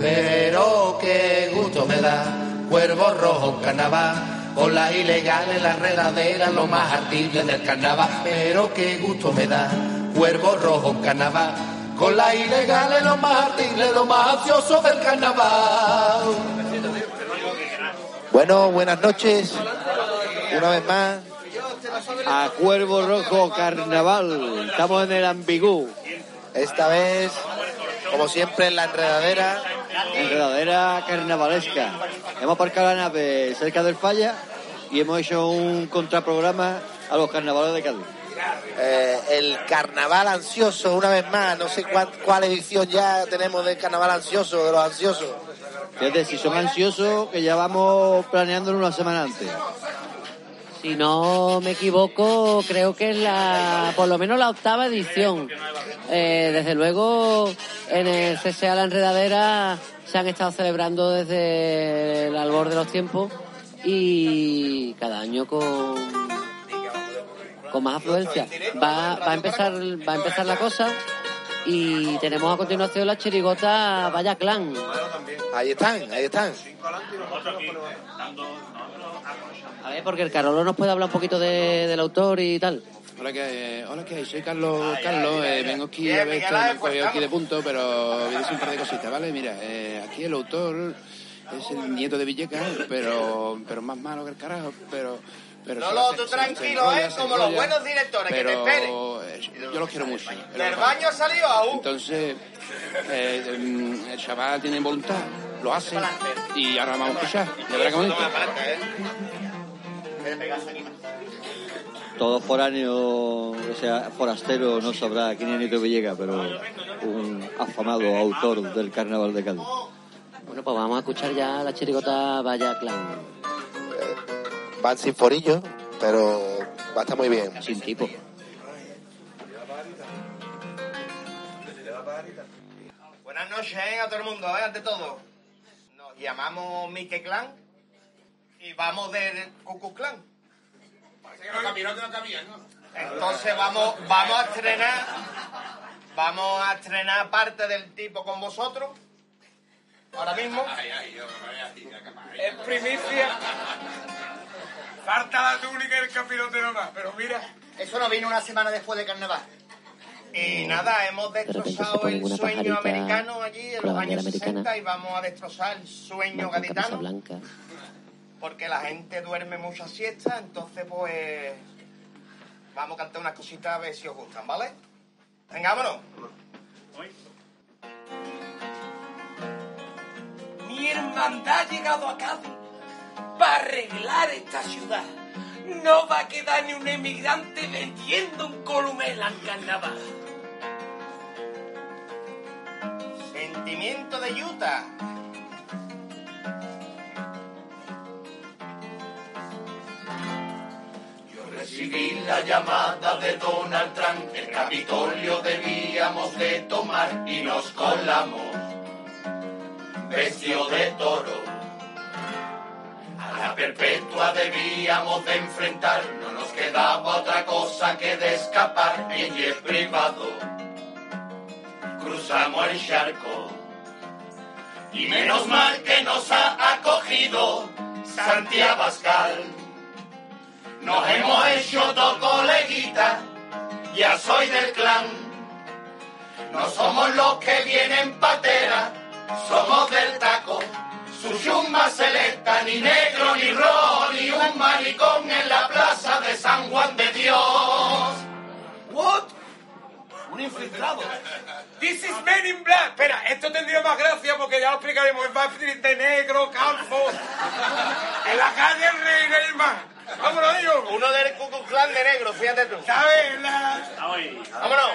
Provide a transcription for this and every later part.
pero qué gusto me da. Cuervo rojo carnaval, con las ilegales, las redaderas, lo más ardible del carnaval, pero qué gusto me da. Cuervo rojo carnaval, con las ilegales, lo más ardible, lo más ansioso del carnaval. Bueno, buenas noches. Una vez más. A Cuervo Rojo Carnaval. Estamos en el ambigú. Esta vez, como siempre, en la enredadera. Enredadera carnavalesca. Hemos aparcado la nave cerca del falla y hemos hecho un contraprograma a los carnavales de Cádiz. Eh, el carnaval ansioso, una vez más. No sé cuál, cuál edición ya tenemos del carnaval ansioso, de los ansiosos. Fíjate, si son ansiosos, que ya vamos planeándolo una semana antes. Si no me equivoco, creo que es la, por lo menos la octava edición. Eh, desde luego, en el CSA La Enredadera se han estado celebrando desde el albor de los tiempos y cada año con, con más afluencia. Va, va a empezar, va a empezar la cosa y tenemos a continuación la chirigota Vaya Clan. Ahí están, ahí están. A ver, porque el Carolo nos puede hablar un poquito de- del autor y tal. Hola, ¿qué, hola, ¿qué hay? Soy Carlos. Carlos, eh, vengo aquí a ver esto, me he cogido aquí de punto, pero voy a decir un par de cositas, ¿vale? Mira, eh, aquí el autor es el nieto de Villecas, pero, pero más malo que el carajo, pero... pero No, no, tú se- tranquilo, se enrolla, ¿eh? Como los buenos directores, que te esperen. eh, Yo los quiero mucho. Del baño ha salido aún. Entonces, eh, em, el chaval tiene voluntad, lo hace, y ahora vamos a escuchar. De. Todo foráneo, o sea, forastero, no sabrá quién es Nito Villegas, pero un afamado autor del carnaval de Cádiz. Bueno, pues vamos a escuchar ya la chirigota Vaya Clan. Van sin forillo, pero va a estar muy bien. Sin tipo. Buenas noches ¿eh? a todo el mundo, ¿eh? ante todo. Nos llamamos Mike Clan y vamos del Cucu Clan. Entonces vamos, vamos a estrenar, vamos a estrenar parte del tipo con vosotros. Ahora mismo. Es primicia. Falta la túnica y el capirote nomás, pero mira. Eso no vino una semana después de carnaval. Y nada, hemos destrozado el sueño americano allí en los años 60 americana. y vamos a destrozar el sueño gaditano. Porque la gente duerme mucha siesta, entonces pues vamos a cantar unas cositas a ver si os gustan, ¿vale? Venga, vámonos. Mi hermandad ha llegado a Cádiz para arreglar esta ciudad. No va a quedar ni un emigrante vendiendo un columela en carnaval. Sentimiento de Utah. Recibí la llamada de Donald Trump, el Capitolio debíamos de tomar y nos colamos, vestido de toro. A la perpetua debíamos de enfrentar, no nos quedaba otra cosa que de escapar en jet privado. Cruzamos el charco y menos mal que nos ha acogido Santiago Abascal. Nos hemos hecho dos coleguitas, ya soy del clan. No somos los que vienen patera, somos del taco. Su chumba selecta, ni negro ni rojo, ni un maricón en la plaza de San Juan de Dios. What? Un infiltrado. This is Men in Black. Espera, esto tendría más gracia porque ya lo explicaremos. A vestir de negro, calvo. En la calle el Rey. Vámonos, digo. Uno del Ku Klux Klan de negro, fíjate tú. ¿Sabes? La... Vámonos.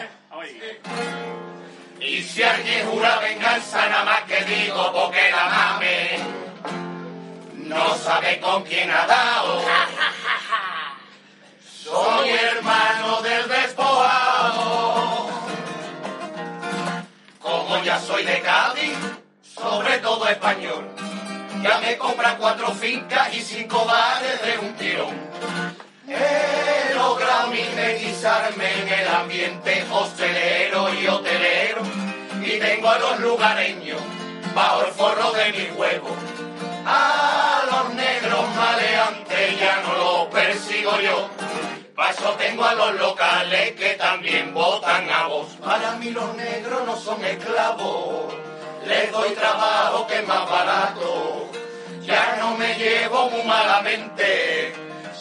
Y si alguien jura venganza, nada más que digo porque la mame no sabe con quién ha dado. Soy hermano del despojado. Como ya soy de Cádiz, sobre todo español, ya me compran cuatro fincas y cinco bares de un tirón. He logrado mimetizarme en el ambiente hostelero y hotelero y tengo a los lugareños bajo el forro de mi huevo. A los negros maleantes ya no los persigo yo. Paso tengo a los locales que también votan a vos. Para mí los negros no son esclavos. Les doy trabajo que es más barato. Ya no me llevo muy malamente.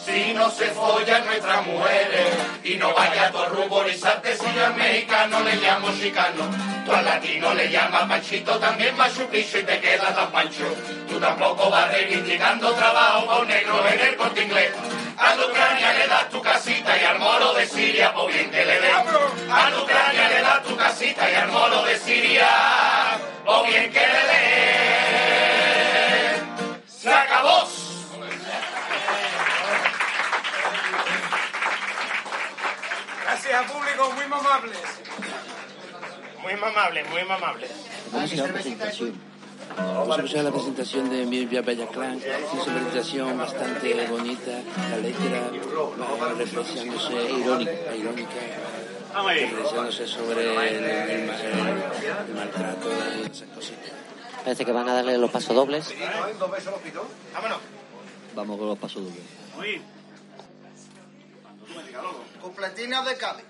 Si no se follan nuestras mujeres y no vaya tu ruborizarte si yo al mexicano le llamo chicano. Tú al latino le llamas panchito, también piso y te queda tan pancho. Tú tampoco vas reivindicando trabajo con negro en el corte inglés. A la Ucrania le das tu casita y al moro de Siria, o bien que le den. A Ucrania le das tu casita y al moro de Siria, o bien que le den. Se acabó. Gracias, público, muy mamables. Muy mamables, muy mamables. Vamos a la presentación. Vamos a escuchar la presentación de Mirvia Bella Clan. Es una presentación bastante bonita, la letra va reflexionándose irónica, irónica reflexionándose sobre el, el- el- el maltrato y esas cositas. Parece que van a darle los pasos dobles. Vámonos. Vamos con los pasos dobles. Cupletinos de Cádiz.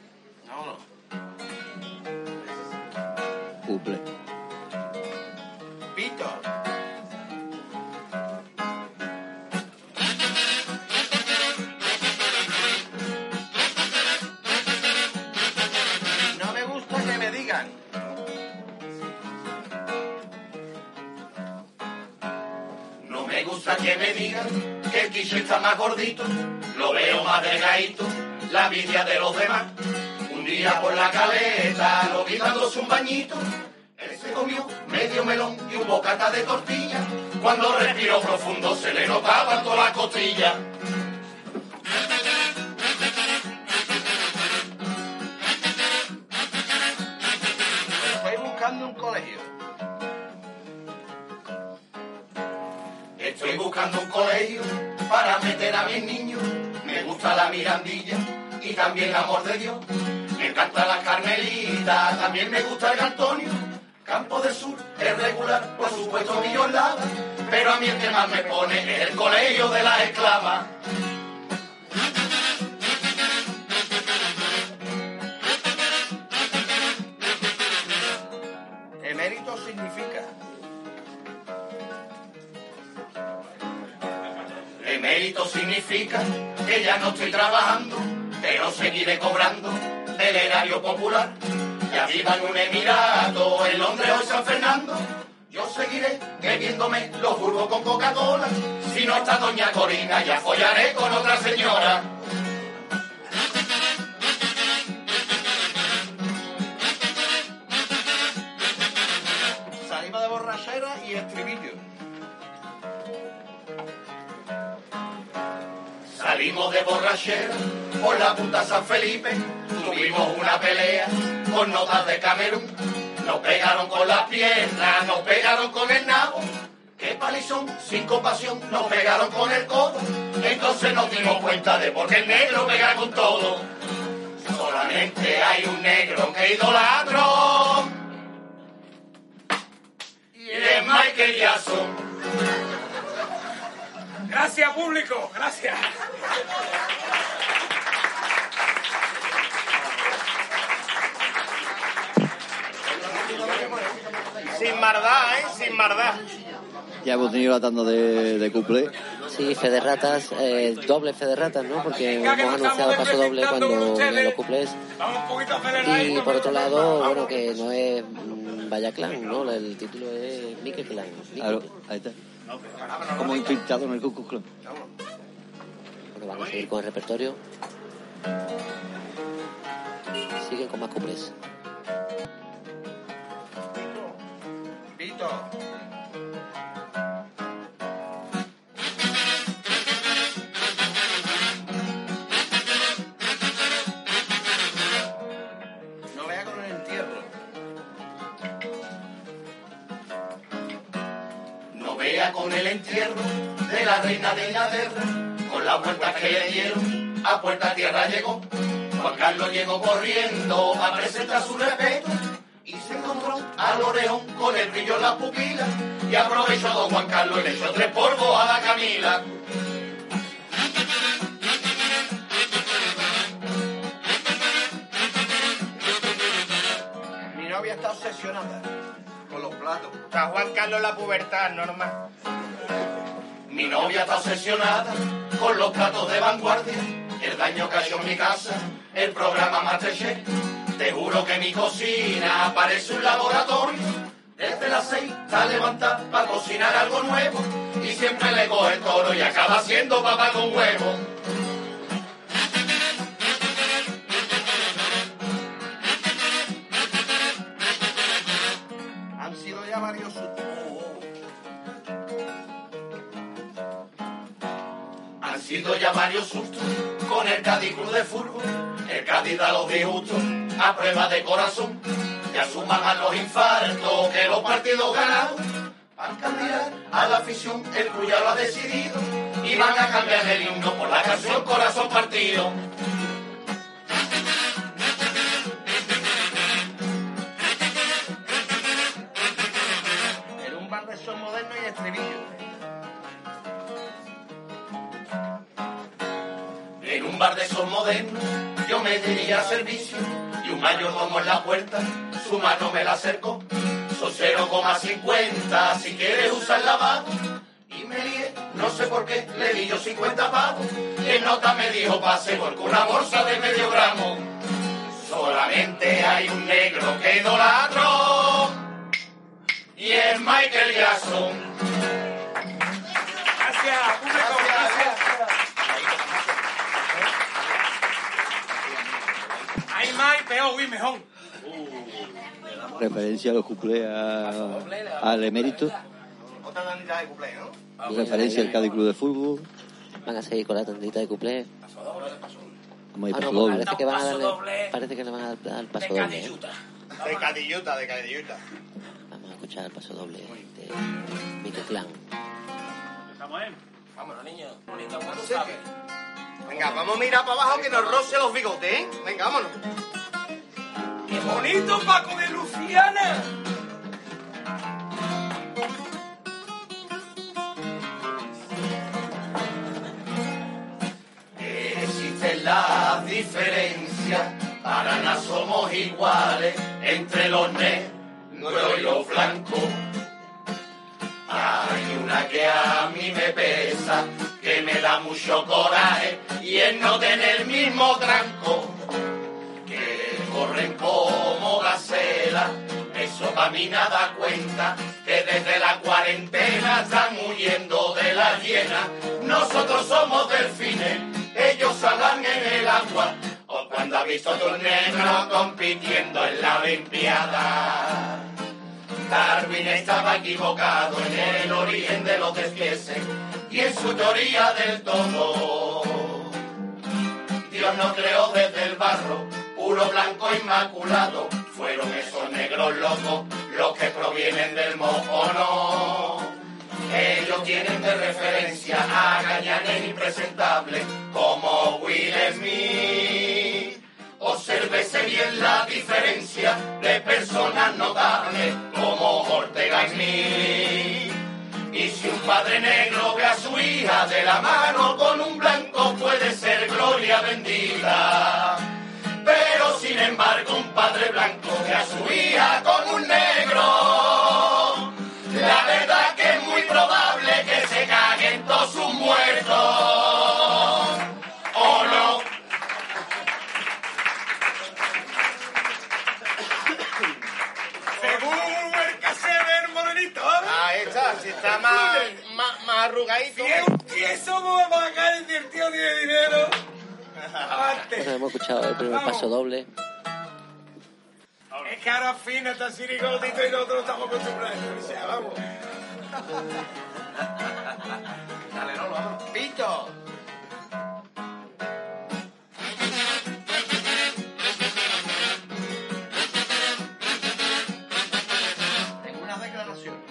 Couple. Pito. Que me digan que el quiso está más gordito, lo veo más delgadito, la envidia de los demás. Un día por la caleta lo vi dándose un bañito, él se comió medio melón y un bocata de tortilla. Cuando respiró profundo se le notaban todas las costillas. Buscando un colegio para meter a mis niños. Me gusta la mirandilla y también el amor de Dios. Me encanta la carmelita, también me gusta el Antonio. Campo del Sur es regular, por supuesto es lava. Pero a mí el que más me pone es el colegio de las esclavas. Emérito significa que ya no estoy trabajando, pero seguiré cobrando del erario popular. Ya viva en un emirato, en Londres o en San Fernando. Yo seguiré bebiéndome los burgos con Coca-Cola. Si no está Doña Corina, ya follaré con otra señora. Borrachera por la punta San Felipe, tuvimos una pelea con notas de Camerún. Nos pegaron con las piernas, nos pegaron con el nabo. Qué palizón, sin compasión, nos pegaron con el codo. Entonces nos dimos cuenta de por qué el negro pega con todo. Solamente hay un negro que idolatro. Y es Michael Jackson. Gracias, público. Gracias. Sin maldad, ¿eh? Sin maldad. Ya hemos tenido la tanda de, de couple. Sí, fe de ratas, eh, doble fe de ratas, ¿no? Porque hemos anunciado paso doble cuando en los cuplés. Vamos un poquito Y por otro lado, bueno, que no es Vaya Clan, ¿no? El título es Mickey Clan. Mickey Claro, Clan. ahí está. Como infiltrado en el Klux Klan. Bueno, vamos a seguir con el repertorio. Siguen con más cuplés. Pito. No Con el entierro de la reina de Inglaterra, con las vueltas que le dieron, a puerta tierra llegó. Juan Carlos llegó corriendo a presentar su respeto y se encontró al oreón con el brillo en la pupila. Y aprovecho a don Juan Carlos y le echo tres polvos a la Camila. Mi novia está obsesionada. Los platos. Juan Carlos la pubertad, normal. Mi novia está obsesionada con los platos de vanguardia, el daño que ha hecho en mi casa, el programa Masterchef. Te juro que mi cocina parece un laboratorio. Desde las seis está levantada para cocinar algo nuevo y siempre le coge el toro y acaba siendo papá con huevo. Sido ya varios sustos con el Cádiz Club de Fútbol. El Cádiz da los disgustos a prueba de corazón. Y asuman a los infartos que los partidos ganados. Van a cambiar a la afición, el club ya lo ha decidido. Y van a cambiar el himno por la canción Corazón Partido. En un bar moderno y estribillo. En un bar de sol moderno yo me diría servicio y un mayordomo en la puerta, su mano me la acercó. Son 0,50 si quieres usar lavado. Y me lié, no sé por qué, le di yo 50 pavos. Y en nota me dijo pase porque una bolsa de medio gramo. Solamente hay un negro que idolatro y es Michael Jackson. Gracias. Hay más y peor, uy, mejor. Referencia a los cuplés a- al emérito. Otra danita de cumpleaños, ¿no? Referencia al Cádiz Club de Fútbol. Van a seguir con la tandita de cuplé. Vamos a ir Ah, paso no, doble. parece que van a Paso darle, doble. parece que le van a dar el paso doble. ¿eh? Cadilluta. De cadilluta, de cadilluta. Vamos a escuchar el paso doble de Mickey Clan. Vámonos, niños. Venga, vamos a mirar para abajo que nos roce los bigotes, ¿eh? Venga, vámonos. ¡Qué bonito, Paco de Luciana! Existen las diferencias, para nada somos iguales entre los negros y los blancos. Hay una que a mí me pesa, que me da mucho coraje y es no tener el mismo tranco. Corren como gacela, eso para mí nada cuenta, que desde la cuarentena están huyendo de la hiena. Nosotros somos delfines, ellos salgan en el agua, o cuando ha visto a un negro compitiendo en la Olimpiada. Darwin estaba equivocado en el origen de los despieces y en su teoría del todo. Dios no creó desde el barro, puro blanco inmaculado. Fueron esos negros locos los que provienen del mono. Ellos tienen de referencia a gañanes impresentables como Will Smith. Obsérvese bien la diferencia de personas notables como Ortega Smith. Y si un padre negro ve a su hija de la mano con un blanco puede ser gloria bendita. Pero sin embargo un padre blanco ve a su hija con un negro. La verdad que es muy probable que se caguen todos sus muertos. ¿O no? Según el del morenito. Ahí está, si está más, más, más arrugadito. Si es un tieso, ¿cómo va a si el tío tiene dinero? Bueno, hemos escuchado el primer paso doble. Es que ahora fina está sirigotito y nosotros estamos acostumbrados. Vamos. Dale, no, vamos. ¡Pito! Tengo unas declaraciones.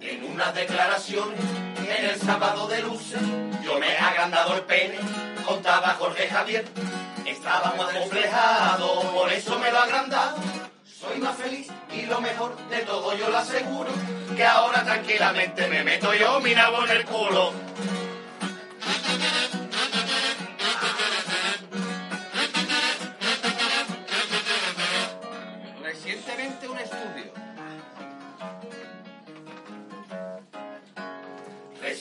En unas declaraciones en el sábado de luces, yo me he agrandado el pene, contaba Jorge Javier. estaba más reflejado, por eso me lo ha agrandado. Soy más feliz y lo mejor de todo yo lo aseguro, que ahora tranquilamente me meto yo mi nabo en el culo. Recientemente un estudio.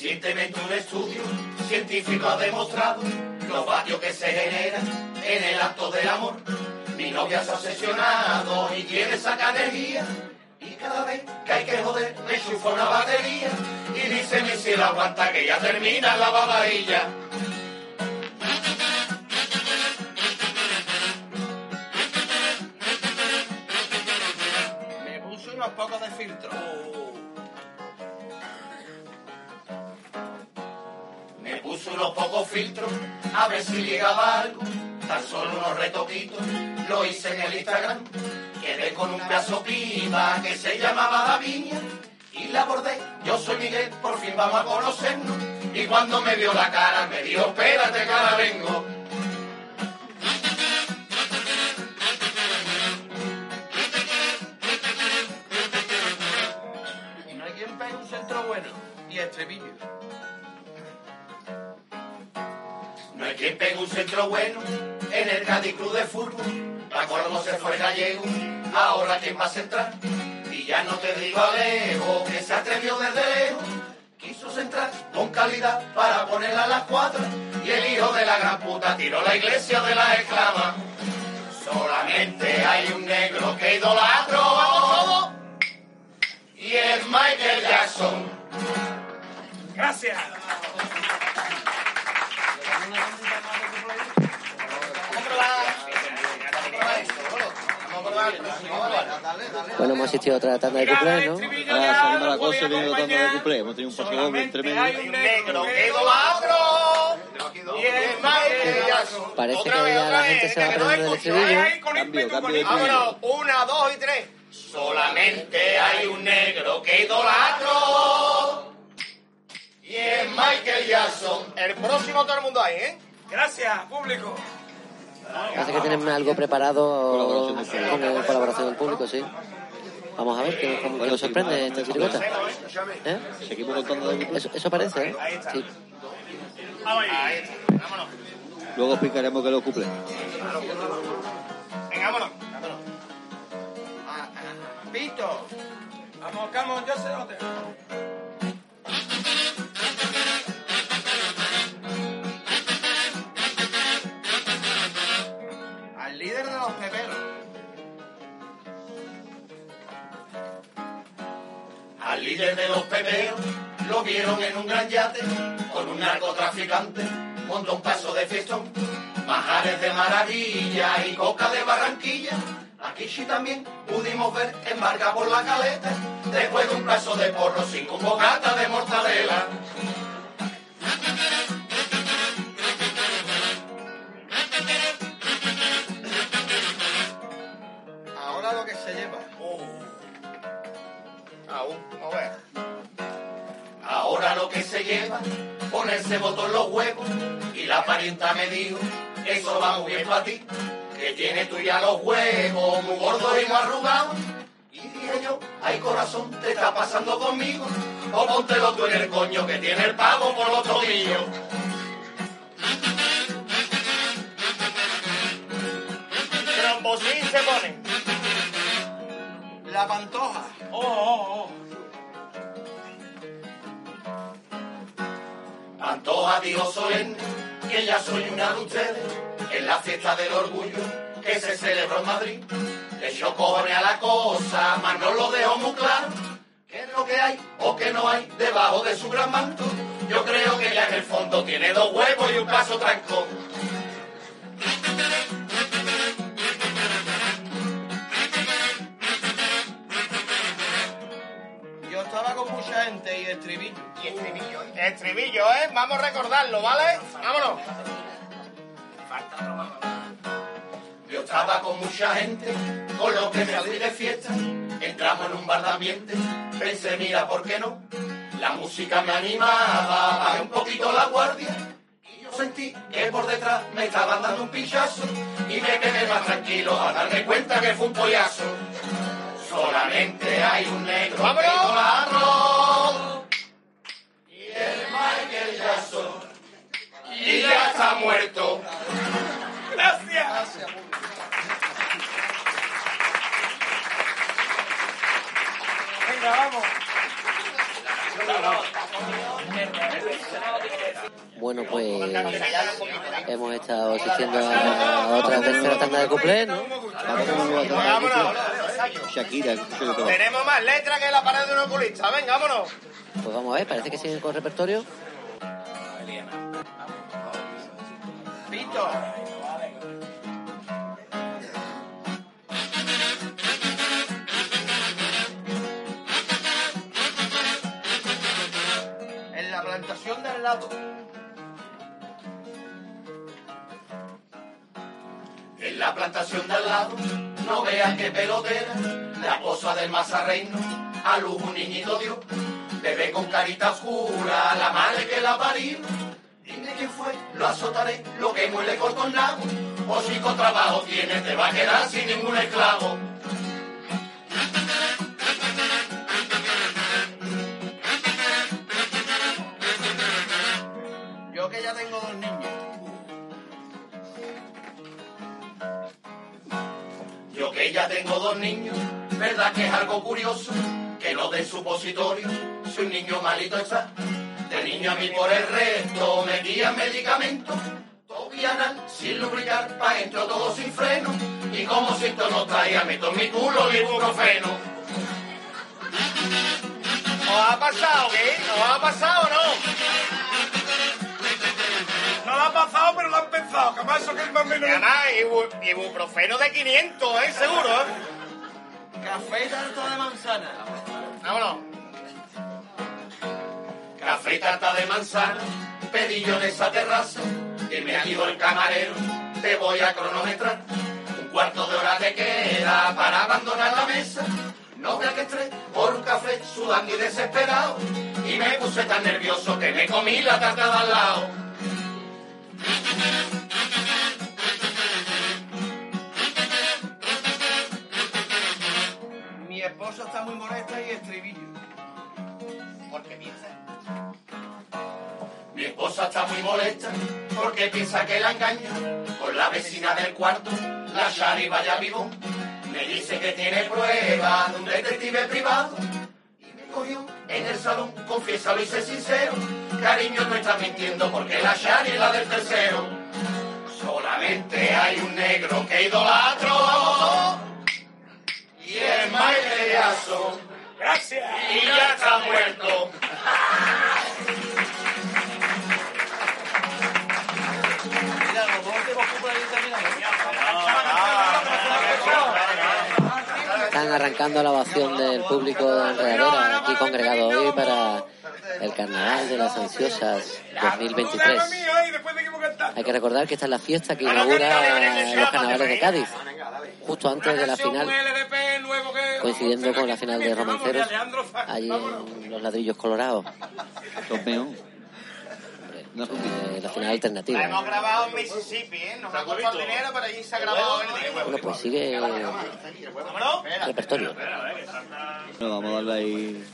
Recientemente un estudio científico ha demostrado los vatios que se generan en el acto del amor. Mi novia se ha obsesionado y quiere sacar energía. Y cada vez que hay que joder, me chufa una batería. Y dice mi cielo aguanta que ya termina la babadilla. Me puso unos pocos de filtro. Filtros a ver si llegaba algo. Tan solo unos retoquitos, lo hice en el Instagram. Quedé con un pedazo piba que se llamaba Davinia y la abordé. Yo soy Miguel, por fin vamos a conocernos. Y cuando me vio la cara me dijo, espérate ahora vengo. Centro bueno en el Cádiz Club de Fútbol. La colmo se fue gallego, ahora quién va a centrar. Y ya no te digo Alejo, que se atrevió desde lejos. Quiso centrar con calidad para ponerla a las cuatro. Y el hijo de la gran puta tiró la iglesia de las esclavas. Solamente hay un negro que idolatro. Y es Michael Jackson. Gracias. Bueno, hemos asistido a otra tanda de cumpleaños, ¿no? Ahora salimos la cosa y viene la tanda de cumple. Hemos tenido un paso doble entre medio. Hay un negro que idolatro. Y es Michael Jackson. Parece que Otra vez, ya otra la vez, gente se va que no aprendiendo el escucho, estribillo. Cambio, cambio de. Vámonos, una, dos y tres. Solamente hay un negro que idolatro. Y es Michael Jackson. El próximo todo el mundo ahí, ¿eh? Gracias, público. Parece que tienen algo preparado con el- colaboración del público, sí. Vamos a ver qué, nos sorprende esta chirigota. ¿Eh? Seguimos contando de. Eso, eso parece, ¿eh? Sí. Ahí está. Vámonos. Luego explicaremos que lo cumple. Venga, vámonos. vámonos. Ah, ah. Pito. Vamos, Camón, yo sé dónde. Líder de los pepeos lo vieron en un gran yate con un narcotraficante. Montó un paso de festón, majares de maravilla y coca de Barranquilla. Aquí sí también pudimos ver embarca por la caleta después de un paso de porro sin un bocata de mortadela. Ahora lo que se lleva. Aún, veas. Ahora lo que se lleva, ponerse botón en los huevos. Y la parienta me dijo, eso va muy bien para ti. Que tienes tú ya los huevos muy gordos y muy arrugados. Y dije yo, ay corazón, te está pasando conmigo. O póntelo tú en el coño que tiene el pavo por los tobillos. Trombosín se pone. La pantoja. Oh, oh, oh. Antoja dijo solemne que ya soy una de ustedes en la fiesta del orgullo que se celebró en Madrid. Le echó cojones a la cosa, mas no lo dejó muy claro. ¿Qué es lo que hay o qué no hay debajo de su gran manto? Yo creo que ya en el fondo tiene dos huevos y un paso trancón. Yo estaba con mucha gente y estribillo. Y estribillo. Estribillo, ¿eh? Vamos a recordarlo, ¿vale? Vámonos. Yo estaba con mucha gente, con lo que me fui de fiesta. Entramos en un bar de ambiente, pensé, mira, ¿por qué no? La música me animaba, bajé un poquito la guardia. Y yo sentí que por detrás me estaban dando un pinchazo y me quedé más tranquilo a darme cuenta que fue un pollazo. Solamente hay un negro que idolatró y el Michael Jackson y ya está muerto. Gracias. Venga, vamos. Bueno, pues hemos estado asistiendo a otra tercera tanda de cuplés, ¿no? Shakira. Tenemos más letras que la pared de un oculista. Venga, vámonos. Pues vamos a ver, parece que siguen con repertorio. En la plantación del lado. En la plantación de al lado, no veas que pelotera, la esposa del mazarreino, a luz un niñito dio, bebé con carita oscura, la madre que la parió. Dime quién fue, lo azotaré, lo que muele corto el nabo, o si con trabajo tienes, te va a quedar sin ningún esclavo. Yo que ya tengo dos niños. Yo que ya tengo dos niños, ¿verdad que es algo curioso? Que no den supositorio, si un niño malito está. De niño a mí por el resto me guían medicamentos. Tobianal, sin lubricar, pa' entro todo sin freno. Y como si esto no traía, meto en mi culo el ibuprofeno. ¿Os ha pasado qué? ¿Os ha pasado o no? No lo ha pasado, pero lo han pensado. Que más eso que es más menos. Y además, ibu- ibuprofeno de 500, ¿eh? Seguro, ¿eh? Café tarta de manzana. Vámonos. Café y tarta de manzana, en esa terraza. Y me dijo el camarero, te voy a cronometrar. Un cuarto de hora te queda para abandonar la mesa. No que estrés por un café sudando y desesperado. Y me puse tan nervioso que me comí la tarta de al lado. Mi esposa está muy molesta y estribillo. Porque piensa. Mi esposa está muy molesta porque piensa que la engaño con la vecina del cuarto, la Shari vaya vivo. Me dice que tiene pruebas de un detective privado y me cogió en el salón, confiésalo y sé sincero. Cariño, no estás mintiendo porque la Shari es la del tercero. Solamente hay un negro que idolatro y es Jackson Gracias. y ya está muerto. Arrancando la ovación del público de Enredadera aquí congregado hoy para el Carnaval de las Ansiosas 2023. mía, y después de que cantar. Hay que recordar que esta es la fiesta que inaugura los carnavales de Cádiz, justo antes de la final, coincidiendo con la final de Romanceros, allí en los ladrillos colorados. No eh, la final La alternativa. hemos grabado en Mississippi, ¿eh? Nos ha costado dinero, pero allí se ha grabado el disco. Bueno, pues sigue Vámonos. repertorio. No, vamos a darle ahí.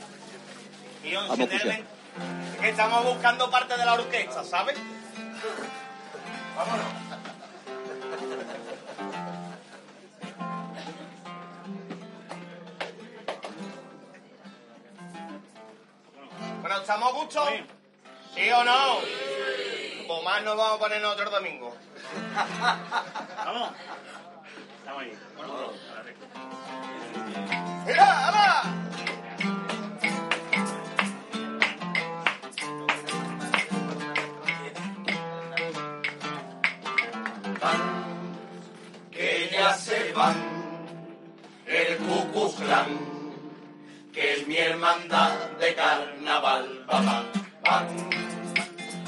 Vamos a escuchar. es que estamos buscando parte de la orquesta, ¿sabes? Vámonos. Bueno, ¿estamos a gusto? ¿Sí o no? Pues más nos vamos a poner otro domingo. Vamos. Estamos ahí. ¡Mira, ¡Hala! que ya se van el Klan, que es mi hermandad de carnaval, papá,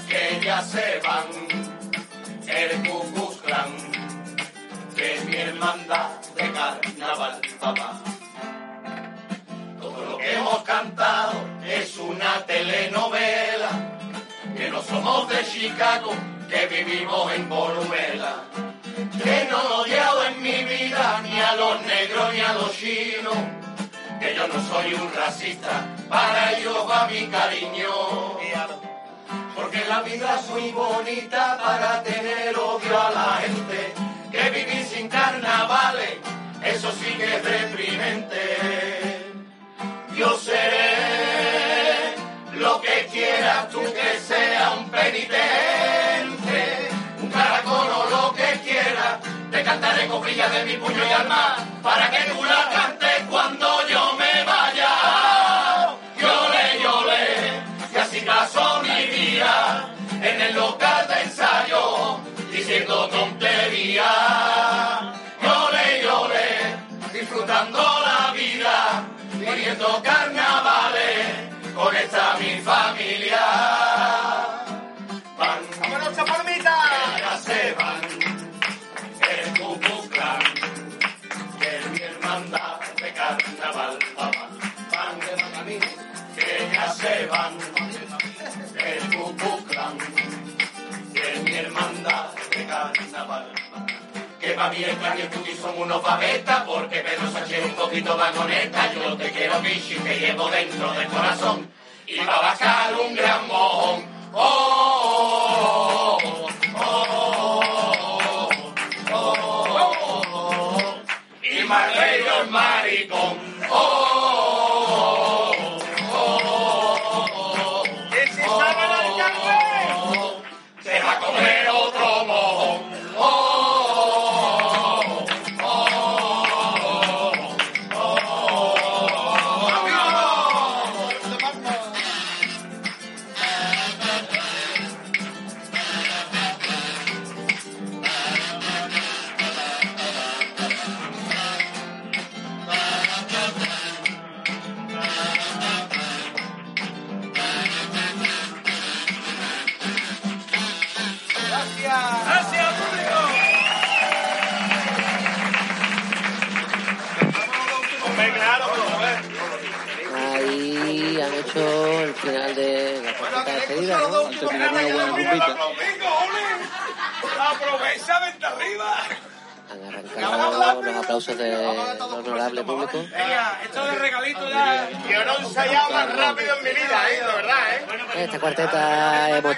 que ya se van el Ku Klux Klan, que mi hermandad de carnaval, papá. Todo lo que hemos cantado es una telenovela, que no somos de Chicago, que vivimos en Columela. Que no he odiado en mi vida ni a los negros ni a los chinos. Que yo no soy un racista, para ellos va mi cariño. Porque la vida es muy bonita para tener odio a la gente. Que vivir sin carnavales, eso sí que es deprimente. Yo seré lo que quieras tú que sea un penitente, un caracol o lo que quieras. Te cantaré coprillas de mi puño y alma para que tú la cantes mi familia. Van, ¡Vámonos, chaparmita! que ya se van, el Klan, que es mi hermandad de carnaval. Van, van, van a mí, que ya se van, el Klan, que es mi hermandad de carnaval. Que va bien, que el Tuti son unos babetas, porque Pedro Sánchez es un poquito vagoneta. Yo te quiero, Vichy, te llevo dentro del corazón. Y va a bajar un gran mojón. Oh, oh, oh, oh, oh, oh. Y más bello el maricón. Oh,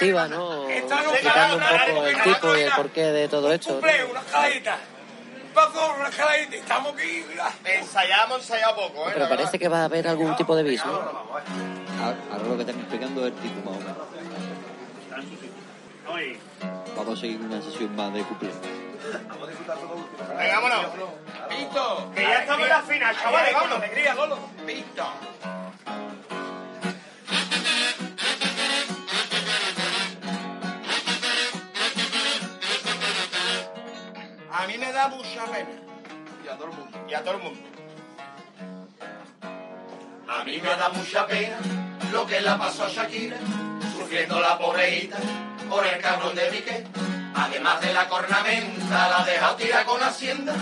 emotiva, ¿no? Explicando un poco el tipo y el porqué de todo esto. ¿no? Cumple, una escaladita. Un paso, una escaladita. y Estamos aquí, mira. Ensayamos, ensayado poco, ¿eh? Pero parece que va a haber algún tipo de bis, ¿no? Ahora ahora lo que están explicando es el tipo más o menos. Vamos a seguir una sesión más de cumple. verdad. Venga, vámonos. Pito. Que ya estamos en la final, chavales, vámonos. alegría, Lolo. Da mucha pena. Y a todo el mundo. Y a todo el mundo. A mí me da mucha pena lo que le pasó a Shakira, sufriendo la pobreita por el cabrón de Piqué. Además de la cornamenta, la dejado tirar con Hacienda.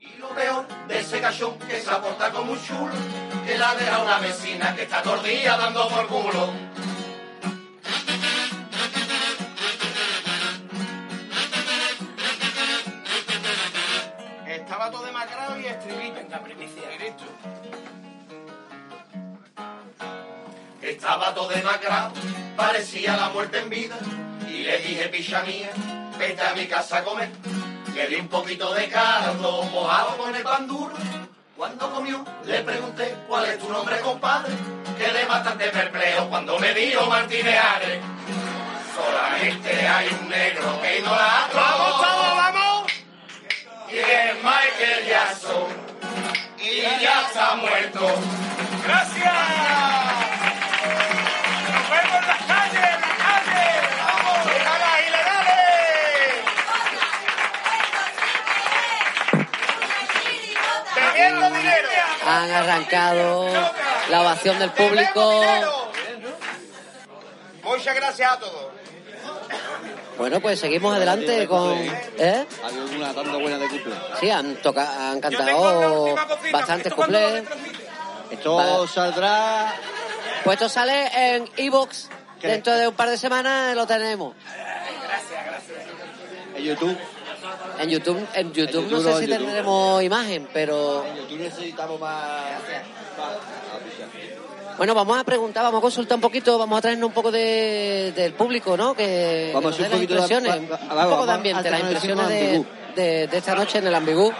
Y lo peor de ese cachón que se aporta como un chulo, que la deja una vecina que está todo el día dando por culo. Estaba todo demacrado y estribillo. La primicia. Directo. Estaba todo demacrado, parecía la muerte en vida. Y le dije, picha mía, vete a mi casa a comer. Le di un poquito de caldo mojado con el pan duro. Cuando comió, le pregunté, ¿cuál es tu nombre, compadre? Quedé bastante perplejo cuando me dijo Martínez Ares. Solamente hay un negro que idolatro. ¡Vamos todos, vamos! Y es Michael Jackson. Y ya está muerto. ¡Gracias! ¡Nos vemos en las calles, en la calle! ¡Vamos! ¡A las ilegales! ¡Bebiendo dinero! Han arrancado la ovación del público. Muchas gracias a todos. Bueno, pues seguimos adelante con... ¿Eh? Ha habido una tanda buena de cumple. Sí, han, toca, han cantado bastantes ¿esto cuándo lo cuplés. retransmite? Esto Va. saldrá Pues esto sale en Evox. Dentro de un par de semanas lo tenemos. Gracias, gracias. En YouTube. En YouTube, en YouTube En no sé si YouTube. tendremos imagen, pero En YouTube necesitamos más... bueno, vamos a preguntar, vamos a consultar un poquito, vamos a traernos un poco de, del público, ¿no? Que, Vamos a que hacer nos las impresiones, un poco de ambiente, las impresiones de, Ambigú. de, de esta noche en el Ambigú.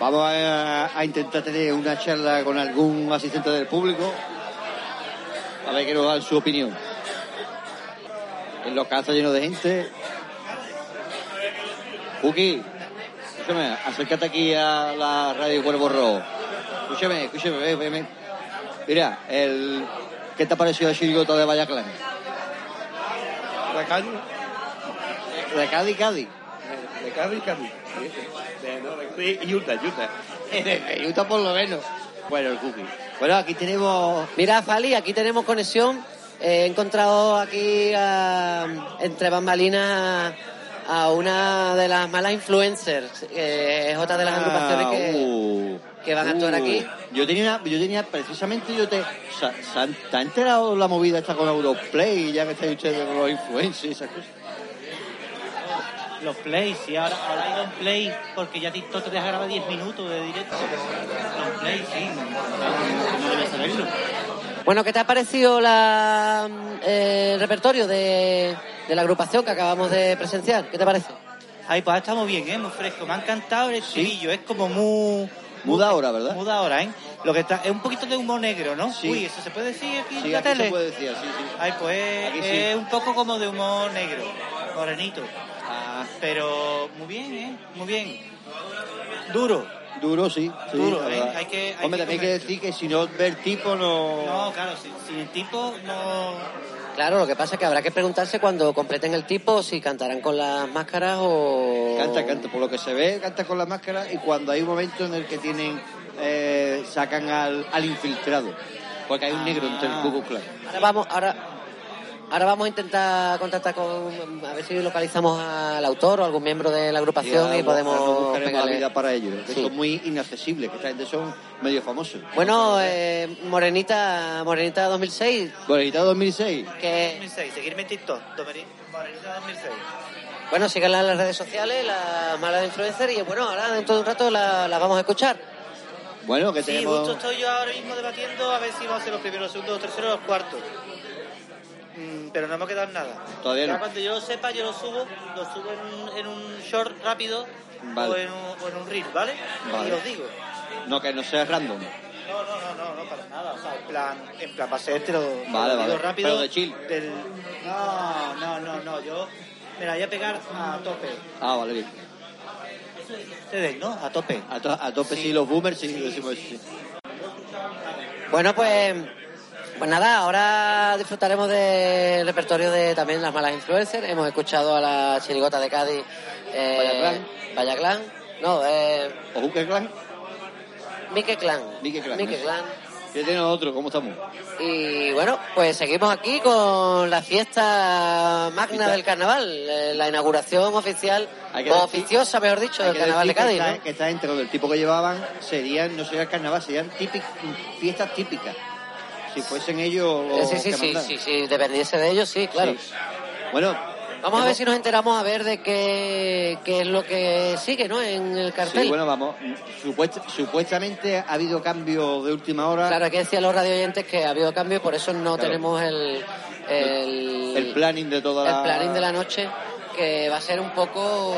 Vamos a, intentar tener una charla con algún asistente del público. A ver que nos dan su opinión. El local está lleno de gente. Uki, acércate aquí a la radio Cuervo Rojo. Escúchame, escúchame, ven, ven, ven. Mira, el, ¿qué te ha parecido el chirigota de Vallaclán? La calle, De Cádiz, Cádiz. de Cádiz, Cádiz. De, no, de Utah, Utah. De Utah por lo menos. Bueno, el cookie. Bueno, aquí tenemos Mira, Fali, aquí tenemos conexión. Eh, he encontrado aquí a- entre bambalinas a, a una de las malas influencers. eh, es otra de las agrupaciones que, Ah, uh, que van a actuar aquí. Yo tenía, yo tenía precisamente, yo te. ¿Te ha enterado la movida esta con Europlay, ya que estáis ustedes con los influencers y esas cosas? Los plays, sí, ahora, ahora hay un play porque ya TikTok te deja grabar 10 minutos de directo. Los plays, sí, no, no debes saberlo. Bueno, ¿qué te ha parecido la, eh, el repertorio de, de la agrupación que acabamos de presenciar? ¿Qué te parece? Ay, pues está muy bien, ¿eh? Muy fresco. Me ha encantado el estribillo, es como muy... Muda ahora, ¿verdad? Muda ahora, ¿eh? Lo que está, es un poquito de humor negro, ¿no? Sí. Uy, ¿eso se puede decir aquí Sí, en la aquí tele? se puede decir así, sí. Ay, pues Aquí es, sí. un poco como de humor negro, morenito. Ah, Pero muy bien, ¿eh? Muy bien. Duro. duro, sí. sí, Duro, ¿eh? Hay que- hay Hombre, que también hay que decir que si no ve el tipo, no. No, claro, sin, sin el tipo no... Claro, lo que pasa es que habrá que preguntarse cuando completen el tipo si cantarán con las máscaras o... Canta, canta, por lo que se ve, canta con la máscara y cuando hay un momento en el que tienen, eh, sacan al, al infiltrado, porque hay un negro entre el Ah. Ku Klux Klan. Ahora vamos, ahora, ahora vamos a intentar contactar con, a ver si localizamos al autor o algún miembro de la agrupación y, ahora podemos buscaremos la pegarle. vida para ellos, que Sí. son muy inaccesibles, que esta gente son medio famosos. Bueno, eh, Morenita, Morenita 2006, Bonita 2006, que 2006, seguirme en TikTok, Morenita 2006. bueno, síganla en las redes sociales, las malas influencers y bueno, ahora dentro de un rato la, la vamos a escuchar. bueno, que Sí, tenemos... justo estoy yo ahora mismo debatiendo a ver si vamos a ser los primeros, los segundos, los terceros o los cuartos. Pero no hemos quedado en nada. Todavía Ya no. cuando yo lo sepa, yo lo subo, lo subo en un, en un short rápido Vale. o, en un, o en un reel, ¿vale? Vale. Y os digo. No, que no sea random. No, no, no, no, no, para nada. O sea, en plan, en plan, va a ser te lo, Vale, vale. rápido. Pero de chill. del- No, no, no, no, yo me la voy a pegar a tope. Ah, vale, bien. Ustedes, ¿no? A tope. A, to- a tope sí. los boomers sí, decimos sí. Bueno, pues, pues nada, ahora disfrutaremos del repertorio de también las malas influencers. Hemos escuchado a la chirigota de Cádiz, eh, Vallaclán. Vallaclán. No, eh, ¿O Hooker Clan? Mique Clan. Mique Clan, Mique ¿no? Clan. ¿Qué tiene otro? ¿Cómo estamos? Y bueno, pues seguimos aquí con la fiesta magna del carnaval, eh, la inauguración oficial, o decir- oficiosa, mejor dicho, del carnaval de Cádiz. que, ¿no? está, que está entre el tipo que llevaban serían, no sería carnaval, serían típic- fiestas típicas. Si fuesen ellos Eh, los sí, sí, que sí, sí, sí, dependiese de ellos, sí, claro. Sí. Bueno, Vamos a ver si nos enteramos a ver de qué, qué es lo que sigue, ¿no? En el cartel. Sí, bueno, vamos. Supuest- supuestamente ha habido cambio de última hora. Claro, hay que decir a los radio oyentes que ha habido cambio y por eso no Claro. tenemos el, el, el planning de toda el la... planning de la noche, que va a ser un poco,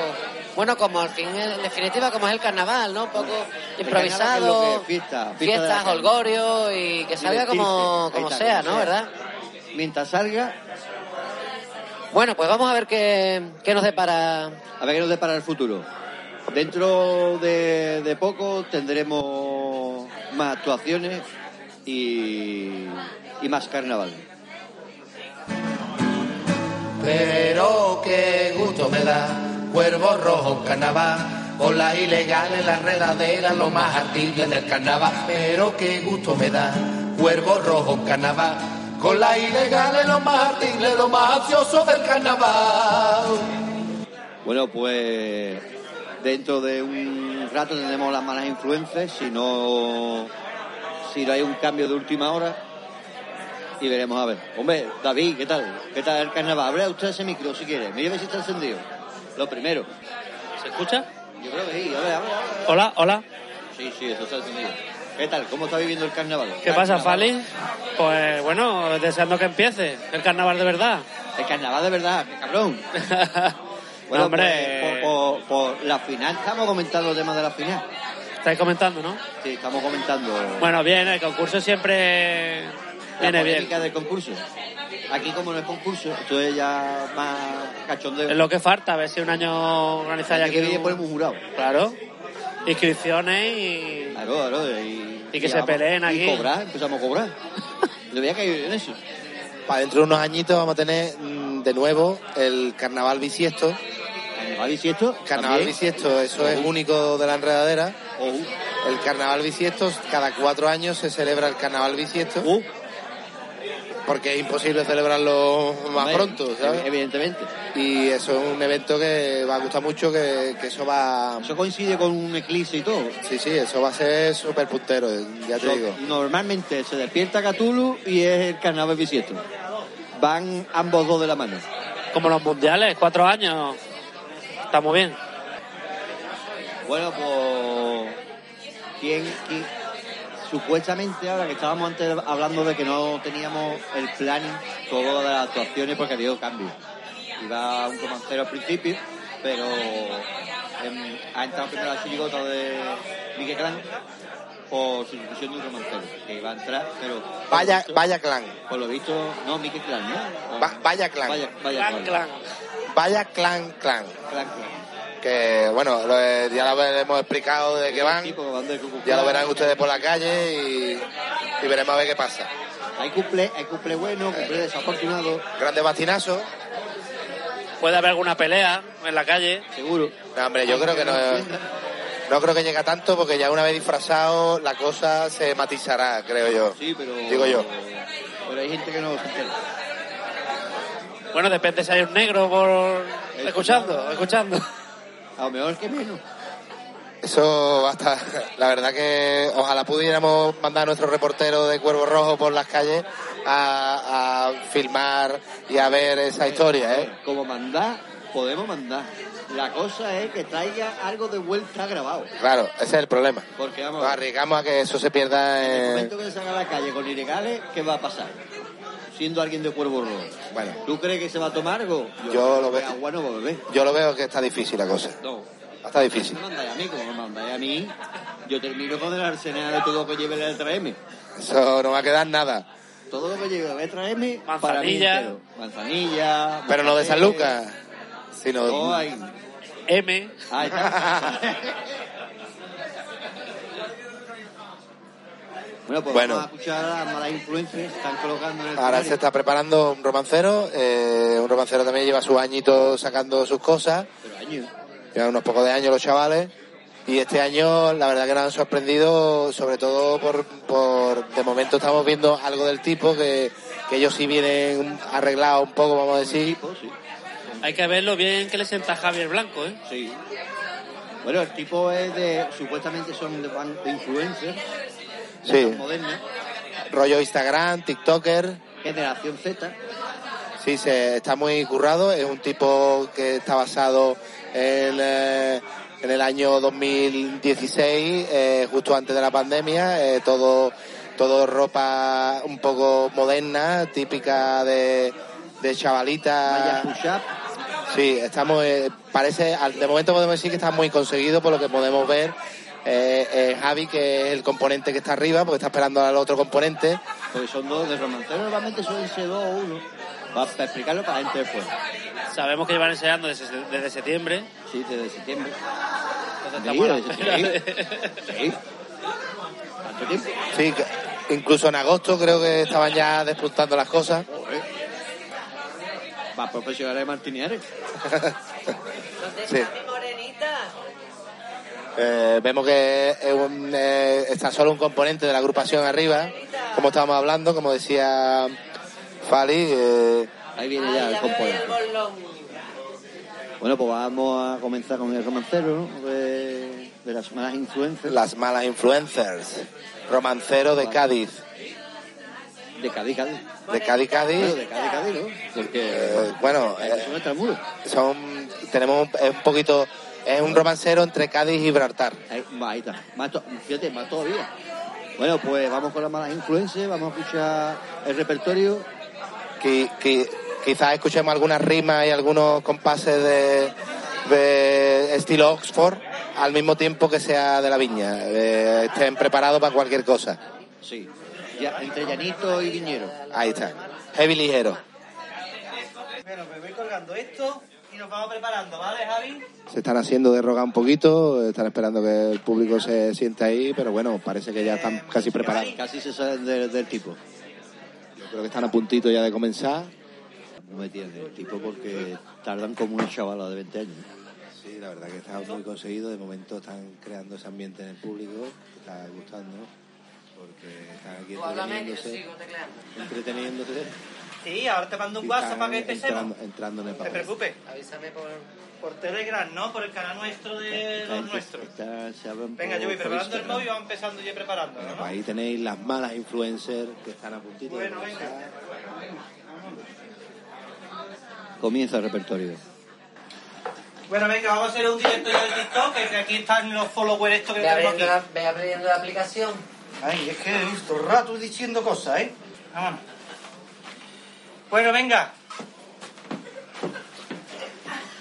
bueno, como al fin, en definitiva, como es el carnaval, ¿no? Un poco improvisado, que fiesta, fiesta fiestas, holgorio y que salga como, como está, sea, ¿no? sea. ¿Verdad? Mientras salga, Bueno, pues vamos a ver qué, qué nos depara. a ver qué nos depara el futuro. Dentro de, de poco tendremos más actuaciones y, y más carnaval. Pero gusto me da, cuervo rojo carnaval, con las ilegales, las redaderas, lo más ardible del carnaval. Pero qué gusto me da, cuervo rojo carnaval, con las ilegales, lo más ardible, lo más ansioso del carnaval. Bueno, pues dentro de un rato tendremos las malas influencias, si no, si no hay un cambio de última hora. Y veremos a ver. Hombre, David, ¿qué tal? ¿Qué tal el carnaval? Abre usted ese micro si quiere. Mire si está encendido. Lo primero. ¿Se escucha? Yo creo que sí. A ver, a ver, a ver. Hola, hola. Sí, sí, eso está encendido. ¿Qué tal? ¿Cómo está viviendo el carnaval? ¿Qué pasa. Fali? Pues bueno, deseando que empiece el carnaval de verdad. El carnaval de verdad, qué cabrón. Bueno, No, hombre. pues, por, por- por la final, estamos comentando el tema de la final. Estáis comentando, ¿no? Sí, estamos comentando Bueno, bien, el concurso siempre la viene bien. del concurso. Aquí como no es concurso, esto es ya más cachondeo. Es lo que falta, a ver si un año organizáis aquí. que viene un- ponemos un jurado. Claro. Inscripciones y. Claro, claro. Y, Y que se vamos- peleen aquí. Y cobrar, empezamos a cobrar. Le voy a caer en eso. Para dentro de unos añitos vamos a tener mm, de nuevo el carnaval bisiesto. Carnaval bisiesto. Carnaval también. bisiesto, eso es Ojú. único de la enredadera. El carnaval bisiesto, cada cuatro años se celebra el carnaval bisiesto. Uh, Porque es imposible celebrarlo más hombre, pronto, ¿sabes? Evidentemente. Y eso es un evento que va a gustar mucho, que, que eso va... Eso coincide con un eclipse y todo. Sí, sí, eso va a ser súper puntero, ya te So- digo. Normalmente se despierta Cthulhu y es el carnaval bisiesto. Van ambos dos de la mano. Como los mundiales, cuatro años. Estamos bien. Bueno, pues. ¿quién, quién- Supuestamente, ahora que estábamos antes hablando de que no teníamos el planning, todo de las actuaciones, porque ha habido cambios. Iba un romancero al principio, pero ha entrado primero la chirigota de Miguel Clan por sustitución de un romancero, que iba a entrar, pero. Vaya, visto- vaya clan, Por lo visto, no, Miguel Clan, ¿no? Va- vaya clan. Vaya, vaya Clan, clan. clan. vaya clan, clan. Clan, clan. Que bueno, lo- ya lo hemos explicado de qué van, ya lo verán ustedes por la calle y, y veremos a ver qué pasa. Hay cumple, hay cumple bueno, cumple desafortunado, Grande bastinazo. Puede haber alguna pelea en la calle. seguro. No, hombre, yo creo que no, no creo que llegue a tanto porque ya una vez disfrazado la cosa se matizará, creo yo. Sí, pero. Digo yo. Pero hay gente que no se entera. Bueno, depende si hay un negro por... Escuchando, escuchando. A lo mejor que menos. Eso va a estar, la verdad que ojalá pudiéramos mandar a nuestro reportero de Cuervo Rojo por las calles a, a filmar y a ver esa historia, ¿eh? Como mandar, podemos mandar. La cosa es que traiga algo de vuelta grabado. Claro, ese es el problema. Porque vamos, Nos arriesgamos a que eso se pierda en el en... momento que salga a la calle con ilegales, ¿qué va a pasar? Siendo alguien de cuervo rojo. Bueno, ¿Tú crees que se va a tomar algo? Yo lo veo. Agua no va a beber. yo lo veo que está difícil la cosa. No. Está difícil. Me mandáis a mí, como me mandáis a mí, yo termino con el arsenal de todo lo que lleve la letra M. Eso no va a quedar nada. Todo lo que lleve la letra M, para mí Manzanilla. entero. Manzanilla. Pero no de San Lucas, sino... ahí. M. Ahí está. bueno, pues Bueno. vamos a escuchar a las malas influencias que están colocando en el Ahora se está preparando un romancero. eh, un romancero también lleva sus añitos sacando sus cosas. Pero años. Llevan unos pocos de años los chavales. Y este año, la verdad que nos han sorprendido, sobre todo por, por de momento estamos viendo algo del tipo que, que ellos sí vienen arreglados un poco, vamos a decir. Tipo, sí. Hay que verlo bien que le sienta a Javier Blanco, ¿eh? Sí. Bueno, el tipo es de. Supuestamente son de, de influencers. Sí. Rollo Instagram, TikToker. Generación Z. Sí, se está muy currado. Es un tipo que está basado en, eh, en el año 2016, eh, justo antes de la pandemia. eh, todo, todo ropa un poco moderna, típica de, de chavalita. Sí, estamos, parece, de momento podemos decir que está muy conseguido por lo que podemos ver. Eh, eh, Javi, que es el componente que está arriba, porque está esperando al otro componente. Porque son dos de romancero, normalmente suelen ser dos o uno. Para, para explicarlo para la gente después. Sabemos que llevan enseñando desde, desde septiembre. Sí, desde septiembre. Entonces Sí, de-. ¿Cuánto tiempo? Sí, incluso en agosto creo que estaban ya despuntando las cosas. Más profesionales de Martiniares. Sí. Eh, vemos que es un, eh, está solo un componente de la agrupación arriba, como estábamos hablando, como decía Fali. eh, Ahí viene ya el componente. Bueno, pues vamos a comenzar con el romancero ¿no? de, de las malas influencias. las malas influencers. Romancero de Cádiz. de Cádiz, Cádiz. De Cádiz, Cádiz. Claro, de Cádiz, Cádiz, ¿no? Porque Eh, bueno, eh, eh, son tenemos un poquito, es un romancero entre Cádiz y Gibraltar. Ahí, va, ahí está. Más to- fíjate, más todavía. Bueno, pues vamos con las malas influencias, vamos a escuchar el repertorio. Qui- qui- quizás escuchemos algunas rimas y algunos compases de, de estilo Oxford al mismo tiempo que sea de la viña. Eh, estén preparados para cualquier cosa. Sí. Ya, entre Llanito y Guiñero. Ahí está. Heavy ligero. Bueno, pues voy colgando esto y nos vamos preparando, ¿vale, Javi? Se están haciendo de rogar un poquito, están esperando que el público se siente ahí, pero bueno, parece que ya están casi preparados. Casi se salen del, del tipo. Yo creo que están a puntito ya de comenzar. No me tiene el tipo porque tardan como una chavala de 20 años. Sí, la verdad que está muy conseguido. De momento están creando ese ambiente en el público, que está gustando, porque están aquí entreteniéndose. entreteniéndose Sí, ahora te mando un WhatsApp para que empecemos. entrando, entrando en el No te preocupes. Avísame por... Por Telegram, ¿no? Por el canal nuestro de los nuestros. Está- se hablan Venga, yo voy preparando el móvil y vamos empezando yo preparando, ahí tenéis las malas influencers que están a puntito de Bueno, venga. Comienza el repertorio. Bueno, venga, vamos a hacer un directo de TikTok, que aquí están los followers estos que Ve tenemos aquí. la, ve abriendo la aplicación. Ay, es que he visto rato diciendo cosas, ¿eh? Vámonos. Bueno, venga.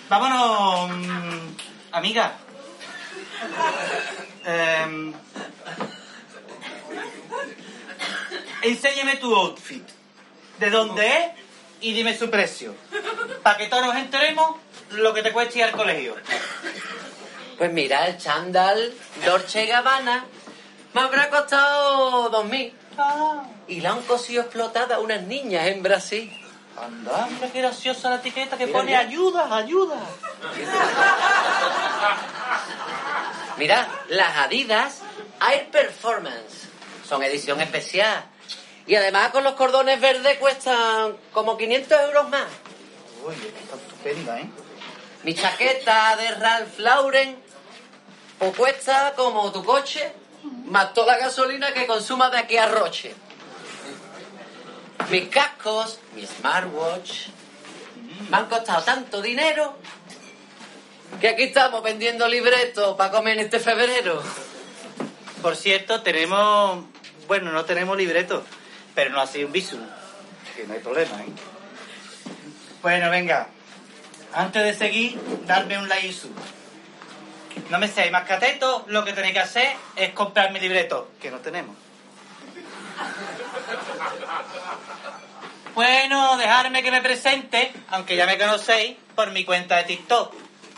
Vámonos, amiga. Em, enséñame tu outfit. ¿De dónde es? Y dime su precio. Para que todos nos enteremos lo que te cuesta ir al colegio. Pues mira, el chándal Dolce Gabbana me habrá costado 2.000. Y la han cosido explotada unas niñas en Brasil. Anda, mira qué graciosa la etiqueta que Mira, pone ya. ayuda, ayuda. Mira, las Adidas Air Performance. Son edición especial. Y además con los cordones verdes cuestan como 500 euros más. Uy, está estupenda, ¿eh? Mi chaqueta de Ralph Lauren pues cuesta como tu coche, más toda la gasolina que consumas de aquí a Roche. Mis cascos, mi smartwatch, me han costado tanto dinero que aquí estamos vendiendo libretos para comer en este febrero. Por cierto, tenemos... Bueno, no tenemos libreto, pero no ha sido un visum. Que no hay problema, ¿eh? Bueno, venga. Antes de seguir, darme un like. No me seáis más catetos, lo que tenéis que hacer es comprar mi libreto, que no tenemos. Bueno, dejarme que me presente, aunque ya me conocéis, por mi cuenta de TikTok.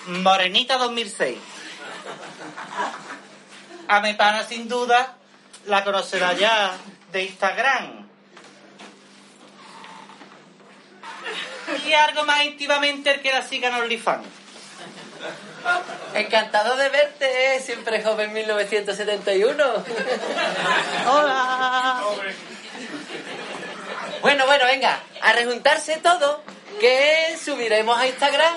Morenita 2006. A mi pana, sin duda, la conocerá ya de Instagram. Y algo más íntimamente el que la siga en OnlyFans. Encantado de verte, siempre joven 1971. Hola. Bueno, bueno, venga, a rejuntarse todo, que subiremos a Instagram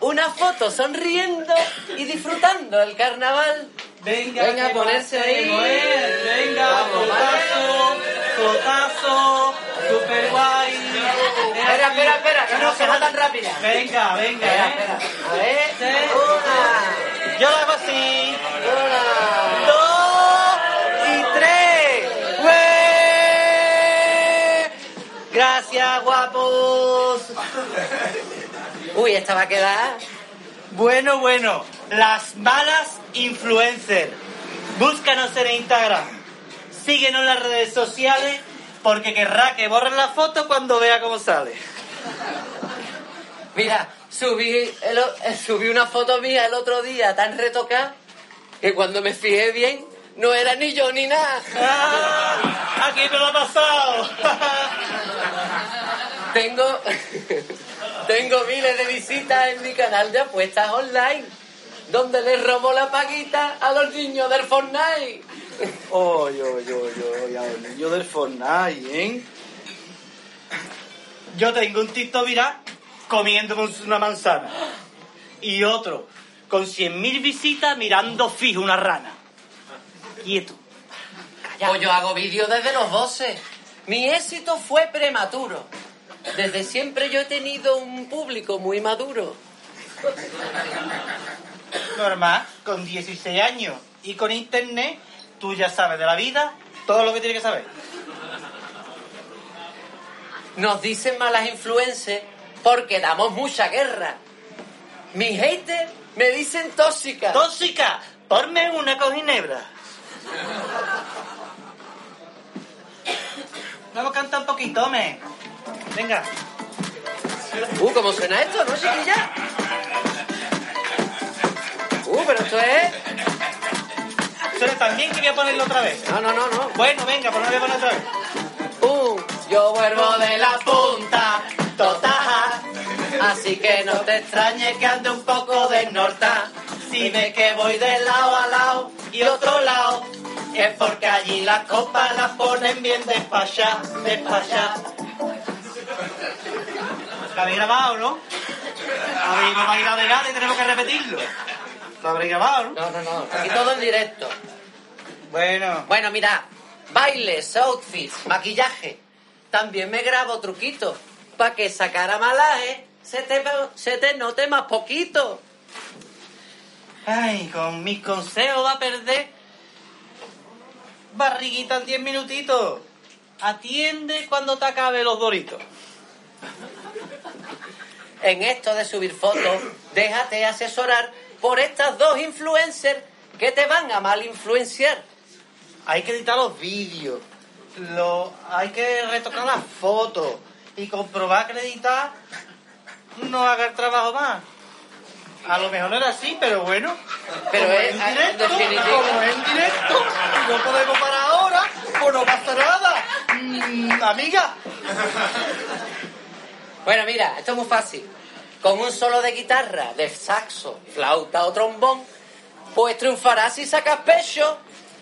una foto sonriendo y disfrutando el carnaval. Venga, Venga, que ponerse a ahí. Venga, Vamos, fotazo, fotazo, super guay. Espera, espera, espera, que no se va tan rápida. Venga, venga, Espera, ¿eh? espera. A ver, una, Yo lo hago así. una. Gracias, guapos. Uy, esta va a quedar. Bueno, bueno, las malas influencers. Búscanos en Instagram. Síguenos en las redes sociales porque querrá que borren la foto cuando vea cómo sale. Mira, subí, el eh, subí una foto mía el otro día tan retocada que cuando me fijé bien no era ni yo ni nada. ¡Ah! Aquí me lo ha pasado. Tengo, tengo miles de visitas en mi canal de apuestas online, donde les robo la paguita a los niños del Fortnite. Oy, oy, oy, oy, al niño del Fortnite, ¿eh? Yo tengo un TikTok viral comiéndome una manzana. Y otro con 100.000 visitas mirando fijo una rana. Quieto. Pues yo hago vídeos desde los bosses, Mi éxito fue prematuro. Desde siempre yo he tenido un público muy maduro. Normal, con 16 años y con internet, tú ya sabes de la vida todo lo que tienes que saber. Nos dicen malas influencias porque damos mucha guerra. Mis haters me dicen tóxica. ¡Tóxica! Ponme una con ginebra. Vamos a cantar un poquito, me. Venga. Uh, ¿cómo suena esto, no, chiquilla? Uh, pero esto es... Suena también que voy a ponerlo otra vez. No, no, no, no. Bueno, venga, pues no voy a poner otra vez. Uh, yo vuelvo de la punta, totaja. Así que no te extrañes que ande un poco desnorta. Si ves que voy de lado a lado y otro lado, es porque allí las copas las ponen bien despachadas, despachadas. Lo habéis grabado, ¿no? Habéis no me ha ido de nada y tenemos que repetirlo. Lo habréis grabado, ¿no? No, no, no, aquí todo en directo. Bueno, Bueno, mira, bailes, outfits, maquillaje. También me grabo truquitos para que sacara malaje se te, se te note más poquito. Ay, con mis consejos va a perder barriguita en 10 minutitos. Atiende cuando te acabe los doritos. En esto de subir fotos, déjate asesorar por estas dos influencers que te van a mal influenciar. Hay que editar los vídeos, lo, hay que retocar las fotos y comprobar que el editar no haga el trabajo más. A lo mejor no era así, pero bueno. Pero como es- en en directo, como es en directo y no podemos parar ahora, pues no pasa nada. Mm, amiga, Bueno, mira, esto es muy fácil. Con un solo de guitarra, de saxo, flauta o trombón, pues triunfarás si sacas pecho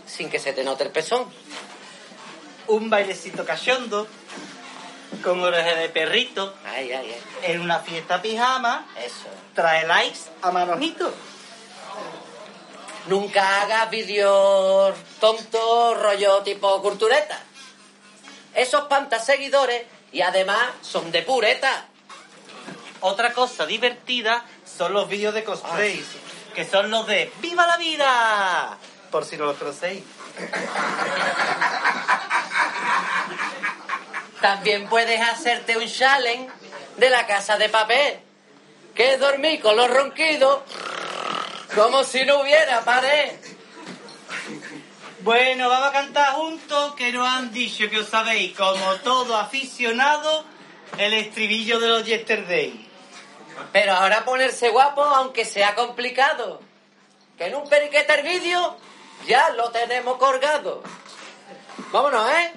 sin que se te note el pezón. un bailecito cachondo con oreja de perrito Ay, ay, ay. en una fiesta pijama Eso. trae likes a manojito. Nunca hagas vídeos tontos, rollo tipo cultureta. Esos pantas seguidores y además son de pureta. Otra cosa divertida son los vídeos de cosplay, que son los de ¡Viva la vida! Por si no los conocéis. También puedes hacerte un challenge de la casa de papel. Que es dormir con los ronquidos como si no hubiera pared. Bueno, vamos a cantar juntos, que nos han dicho que os sabéis, como todo aficionado, el estribillo de los Yesterday. Pero ahora ponerse guapo, aunque sea complicado. Que en un periquete vídeo ya lo tenemos colgado. Vámonos, ¿eh?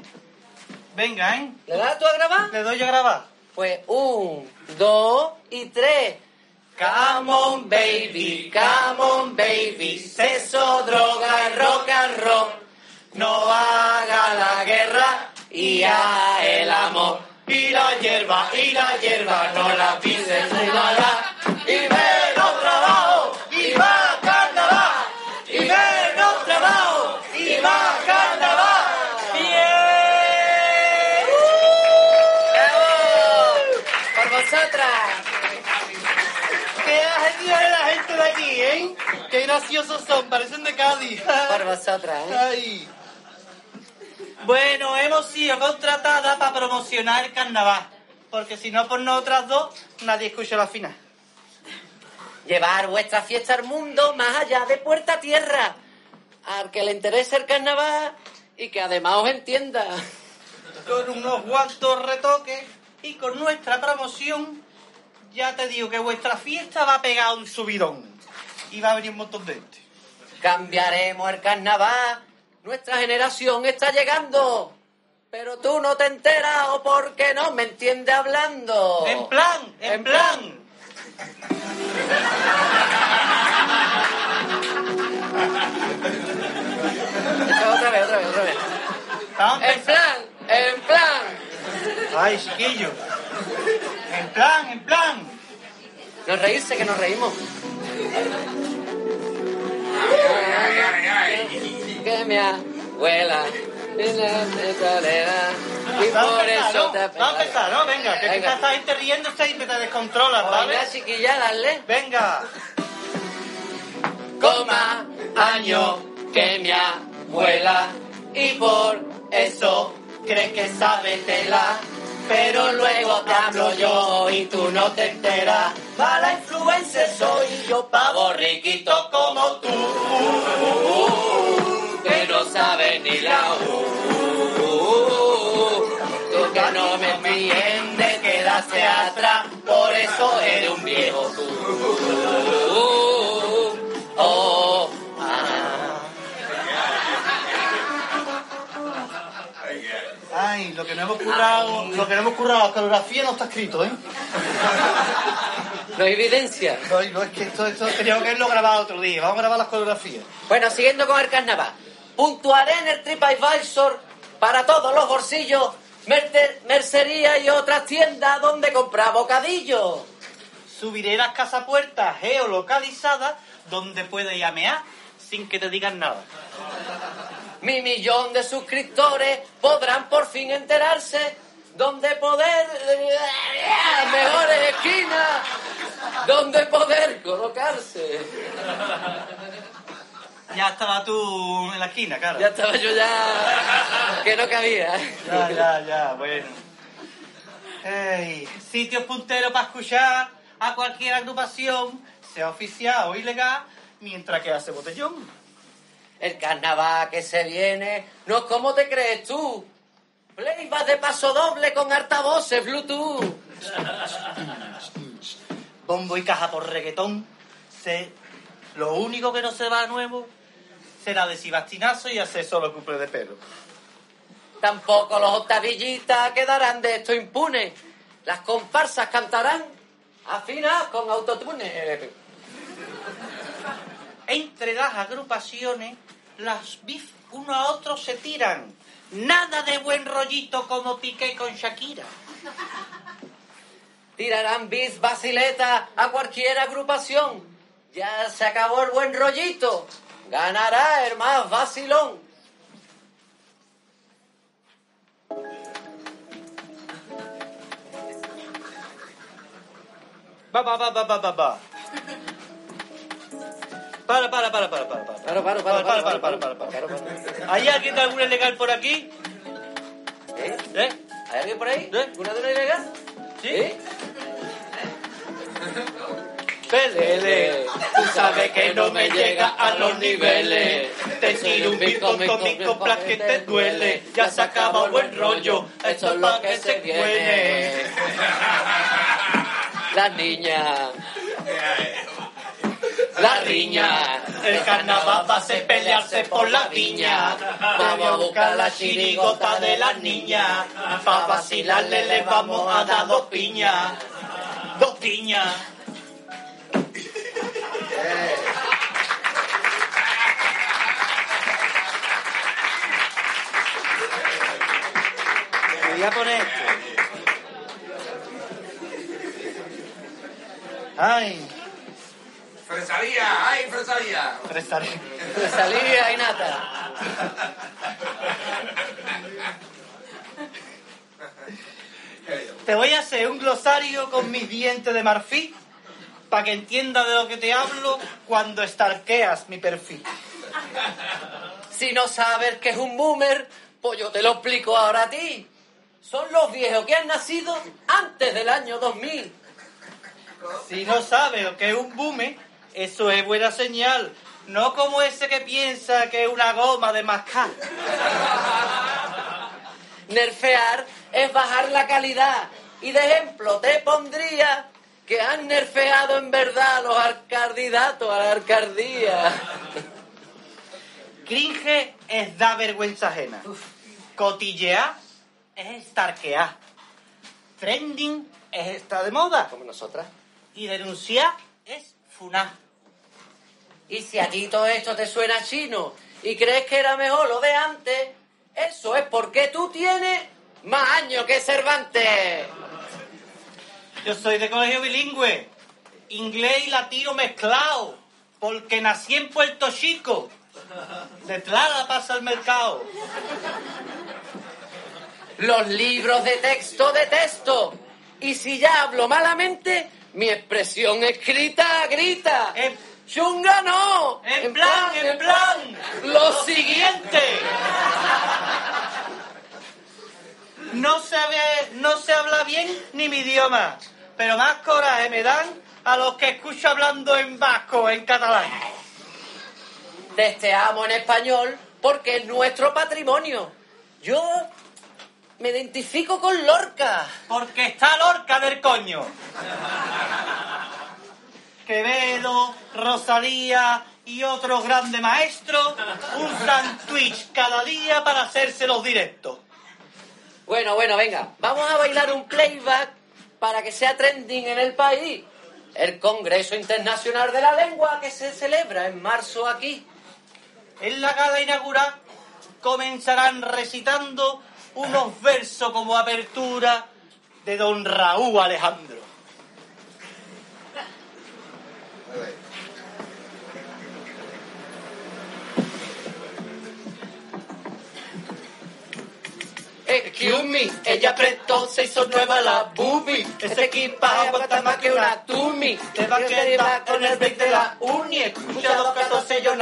Venga, ¿eh? ¿Le das tú a grabar? Le doy yo a grabar. Pues un, dos y tres. Come on, baby, come on, baby. Sexo, droga, rock and roll. No haga la guerra y a el amor. Y la hierba, y la hierba, no la pises nada. Vosotras! ¡Qué genial la gente de aquí, eh! ¡Qué graciosos son! Parecen de Cádiz. Por vosotras, ¿eh? Ay. Bueno, hemos sido contratadas para promocionar el carnaval. Porque si no por nosotras dos, nadie escucha la final. Llevar vuestra fiesta al mundo más allá de puerta a tierra. Al que le interese el carnaval y que además os entienda. Con unos cuantos retoques y con nuestra promoción, ya te digo que vuestra fiesta va a pegar un subidón. Y va a venir un montón de gente. Cambiaremos el carnaval. Nuestra generación está llegando. Pero tú no te enteras o porque no me entiendes hablando. En plan, en, En plan. Otra vez, otra vez, otra vez. En plan, en plan. Ay, chiquillo. En plan, en plan. No reírse, que nos reímos. Que mi abuela en la soledad Y Vamos por empezar, eso ¿no? te Vamos a empezar, ¿no? Venga, que Venga. esta gente riéndose y me te descontrolas, ¿vale? Venga, chiquilla, dale. Venga. Coma, año, que mi abuela, y por eso crees que sabes tela, pero luego te hablo yo y tú no te enteras. Mala influencer soy yo, pavo riquito como tú, que no sabe ni la U. Tú que no me entiendes, quedaste atrás, por eso eres un viejo tú. Oh, Ay, lo que no hemos currado, lo que no hemos currado, la coreografía no está escrito, ¿eh? No hay evidencia. No, no, es que esto, esto teníamos que haberlo grabado otro día. Vamos a grabar las coreografías. Bueno, siguiendo con el carnaval. Puntuaré en el TripAdvisor para todos los bolsillos, mercería y otras tiendas donde comprar bocadillos. Subiré las casapuertas geolocalizadas donde puedes llamear sin que te digan nada. Mi millón de suscriptores podrán por fin enterarse donde poder... Mejores esquinas donde poder colocarse. Ya estaba tú en la esquina, claro. Ya estaba yo ya... que no cabía. Ya, ya, ya, bueno. Ey, sitios punteros para escuchar a cualquier agrupación, sea oficial o ilegal, mientras que hace botellón. El carnaval que se viene no es como te crees tú. Playback de paso doble con altavoces Bluetooth. Bombo y caja por reggaetón. Lo único que no se va nuevo será de Sebastinazo y hacer solo cuple de pelo. Tampoco los octavillistas quedarán de esto impunes. Las comparsas cantarán afinadas con autotune. Entre las agrupaciones, las bif uno a otro se tiran. Nada de buen rollito como Piqué con Shakira. Tirarán bis basileta a cualquier agrupación. Ya se acabó el buen rollito. Ganará el más vacilón. Va, va, va, va, va, va, va. Para, para, para, para, para, para. Para, para, paro, para, paro, para, paro, paro. ¿Hay alguien de alguna ilegal por aquí? ¿Eh? ¿Eh? ¿Hay alguien por ahí? ¿Eh? ¿Una de una ilegal? ¿Sí? ¿Eh? Pelele, tú sabes que no me llega a los niveles. Te tiro un beat con mi coplas que te duele. Ya se acaba buen rollo, esto es para que se cuele. La niña. La riña. El carnaval va a ser pelearse por la viña. Vamos a buscar la chirigota de las niñas. Pa' vacilarle le vamos a dar dos piñas. Dos piñas. Voy a poner esto. Ay, Fresaría, ay, fresaría. fresaría. Salía y nata. Te voy a hacer un glosario con mis dientes de marfil para que entiendas de lo que te hablo cuando estarqueas mi perfil. Si no sabes que es un boomer, pues yo te lo explico ahora a ti. Son los viejos que han nacido antes del año 2000. Si no sabes lo que es un bume, eso es buena señal. No como ese que piensa que es una goma de mascar. Nerfear es bajar la calidad. Y de ejemplo te pondría que han nerfeado en verdad los al- candidatos a la alcaldía. Cringe es da vergüenza ajena. Cotillear es estarquear. Trending es estar de moda. Como nosotras. Y denunciar es funar. Y si a ti todo esto te suena chino y crees que era mejor lo de antes, eso es porque tú tienes más años que Cervantes. Yo soy de colegio bilingüe, inglés y latino mezclado, porque nací en Puerto Chico. Detrás la pasa el mercado. Los libros de texto de texto. Y si ya hablo malamente, mi expresión escrita grita. ¡Chunga no! En plan, en plan. Lo siguiente. No se, ve- no se habla bien ni mi idioma, pero más coraje me dan a los que escucho hablando en vasco, en catalán. Testeamos en español porque es nuestro patrimonio. Yo me identifico con Lorca. Porque está Lorca del coño. Quevedo, Rosalía y otros grandes maestros usan Twitch cada día para hacerse los directos. Bueno, bueno, venga, vamos a bailar un playback para que sea trending en el país. El Congreso Internacional de la Lengua que se celebra en marzo aquí. En la gala inaugural comenzarán recitando unos versos como apertura de don Raúl Alejandro. Excuse me, ella apretó, se hizo nueva la boobie. Ese equipaje aguanta más que una tumi. Te va a quedar con el break de la uni. Escucha los 14 yo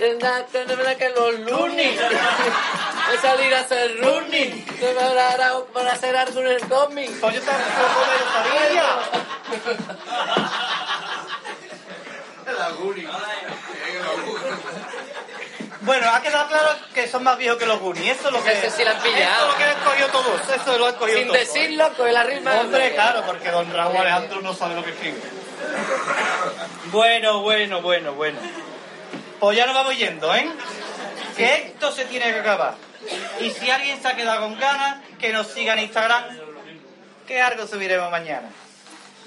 Naguni. Tumi. que los. Voy a salir a hacer running. Para, para hacer algo en el cómic. Pues yo tampoco me lo sabía. Bueno, ha quedado claro que son más viejos que los Goonies. Eso es lo que, Ese sí lo han pillado. Eso es lo que han escogido todos. Eso lo han escogido Sin todos. decirlo, con la rima. Hombre, claro, porque don Raúl Alejandro no sabe lo que escribe. Bueno, bueno, bueno, bueno. Pues ya nos vamos yendo, ¿eh? Que esto se tiene que acabar. Y si alguien se ha quedado con ganas, que nos siga en Instagram, que algo subiremos mañana.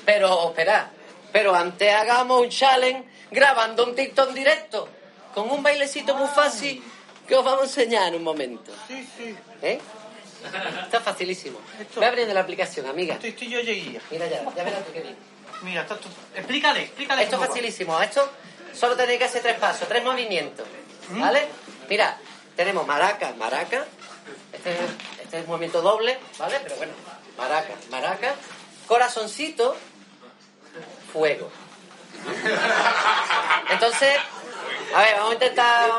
Pero, espera, pero antes hagamos un challenge grabando un TikTok en directo, con un bailecito muy fácil que os vamos a enseñar en un momento. Sí, sí. ¿Eh? Está facilísimo. Ve abriendo la aplicación, amiga. Estoy, estoy yo llegué. Mira ya, ya verás tú qué bien. Mira, esto, esto- explícale, explícale. Esto es facilísimo. Esto solo tenéis que hacer tres pasos, tres movimientos. ¿Vale? Mira, tenemos maraca, maraca. Este, este es un movimiento doble, ¿vale? Pero bueno, maraca, maraca. Corazoncito, fuego. Entonces, a ver, vamos a intentar.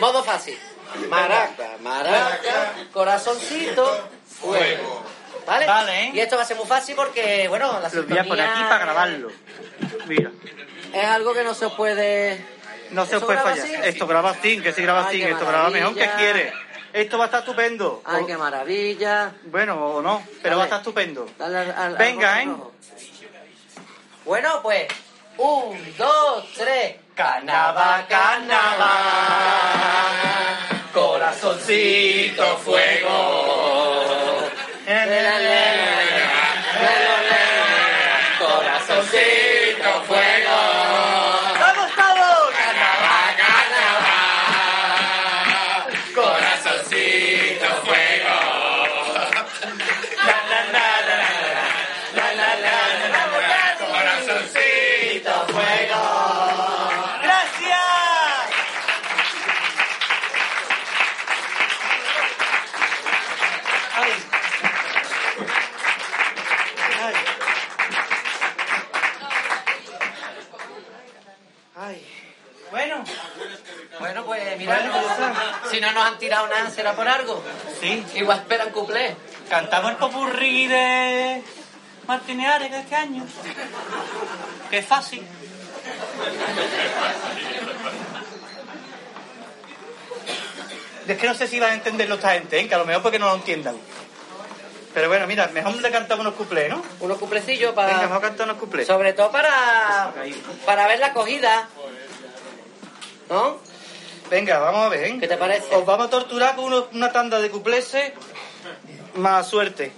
modo fácil. Maraca, maraca, corazoncito, fuego. ¿Vale? Vale. Y esto va a ser muy fácil porque, bueno, la Lo voy a poner aquí para grabarlo. Mira, Es algo que no se puede. no se os ¿Eso puede graba fallar. así? Esto graba sin, que si graba Ay, sin, qué esto graba mejor que maravilla. quiere. Esto va a estar estupendo. Ay, O- qué maravilla. Bueno, o no, pero Dale. va a estar estupendo. Dale al- al- al Venga, botón ¿eh? rojo. Bueno, pues. Un, dos, tres. Canaba, canaba. Corazoncito fuego. Corazoncito si no nos han tirado nada, será por algo. sí, Igual esperan cuplé. cantamos el popurrí de Martínez Ares este año. Es fácil. Es que no sé si van a entenderlo esta gente, ¿eh? que a lo mejor porque no lo entiendan. Pero bueno, mira, mejor le cantamos unos cuplés, ¿no? Unos cuplecillos Venga, para. vamos a cantar unos cuplés. Sobre todo para. Para ver la acogida. ¿No? Venga, vamos a ver, ¿eh? ¿Qué te parece? Os vamos a torturar con uno- una tanda de cupleses más suerte.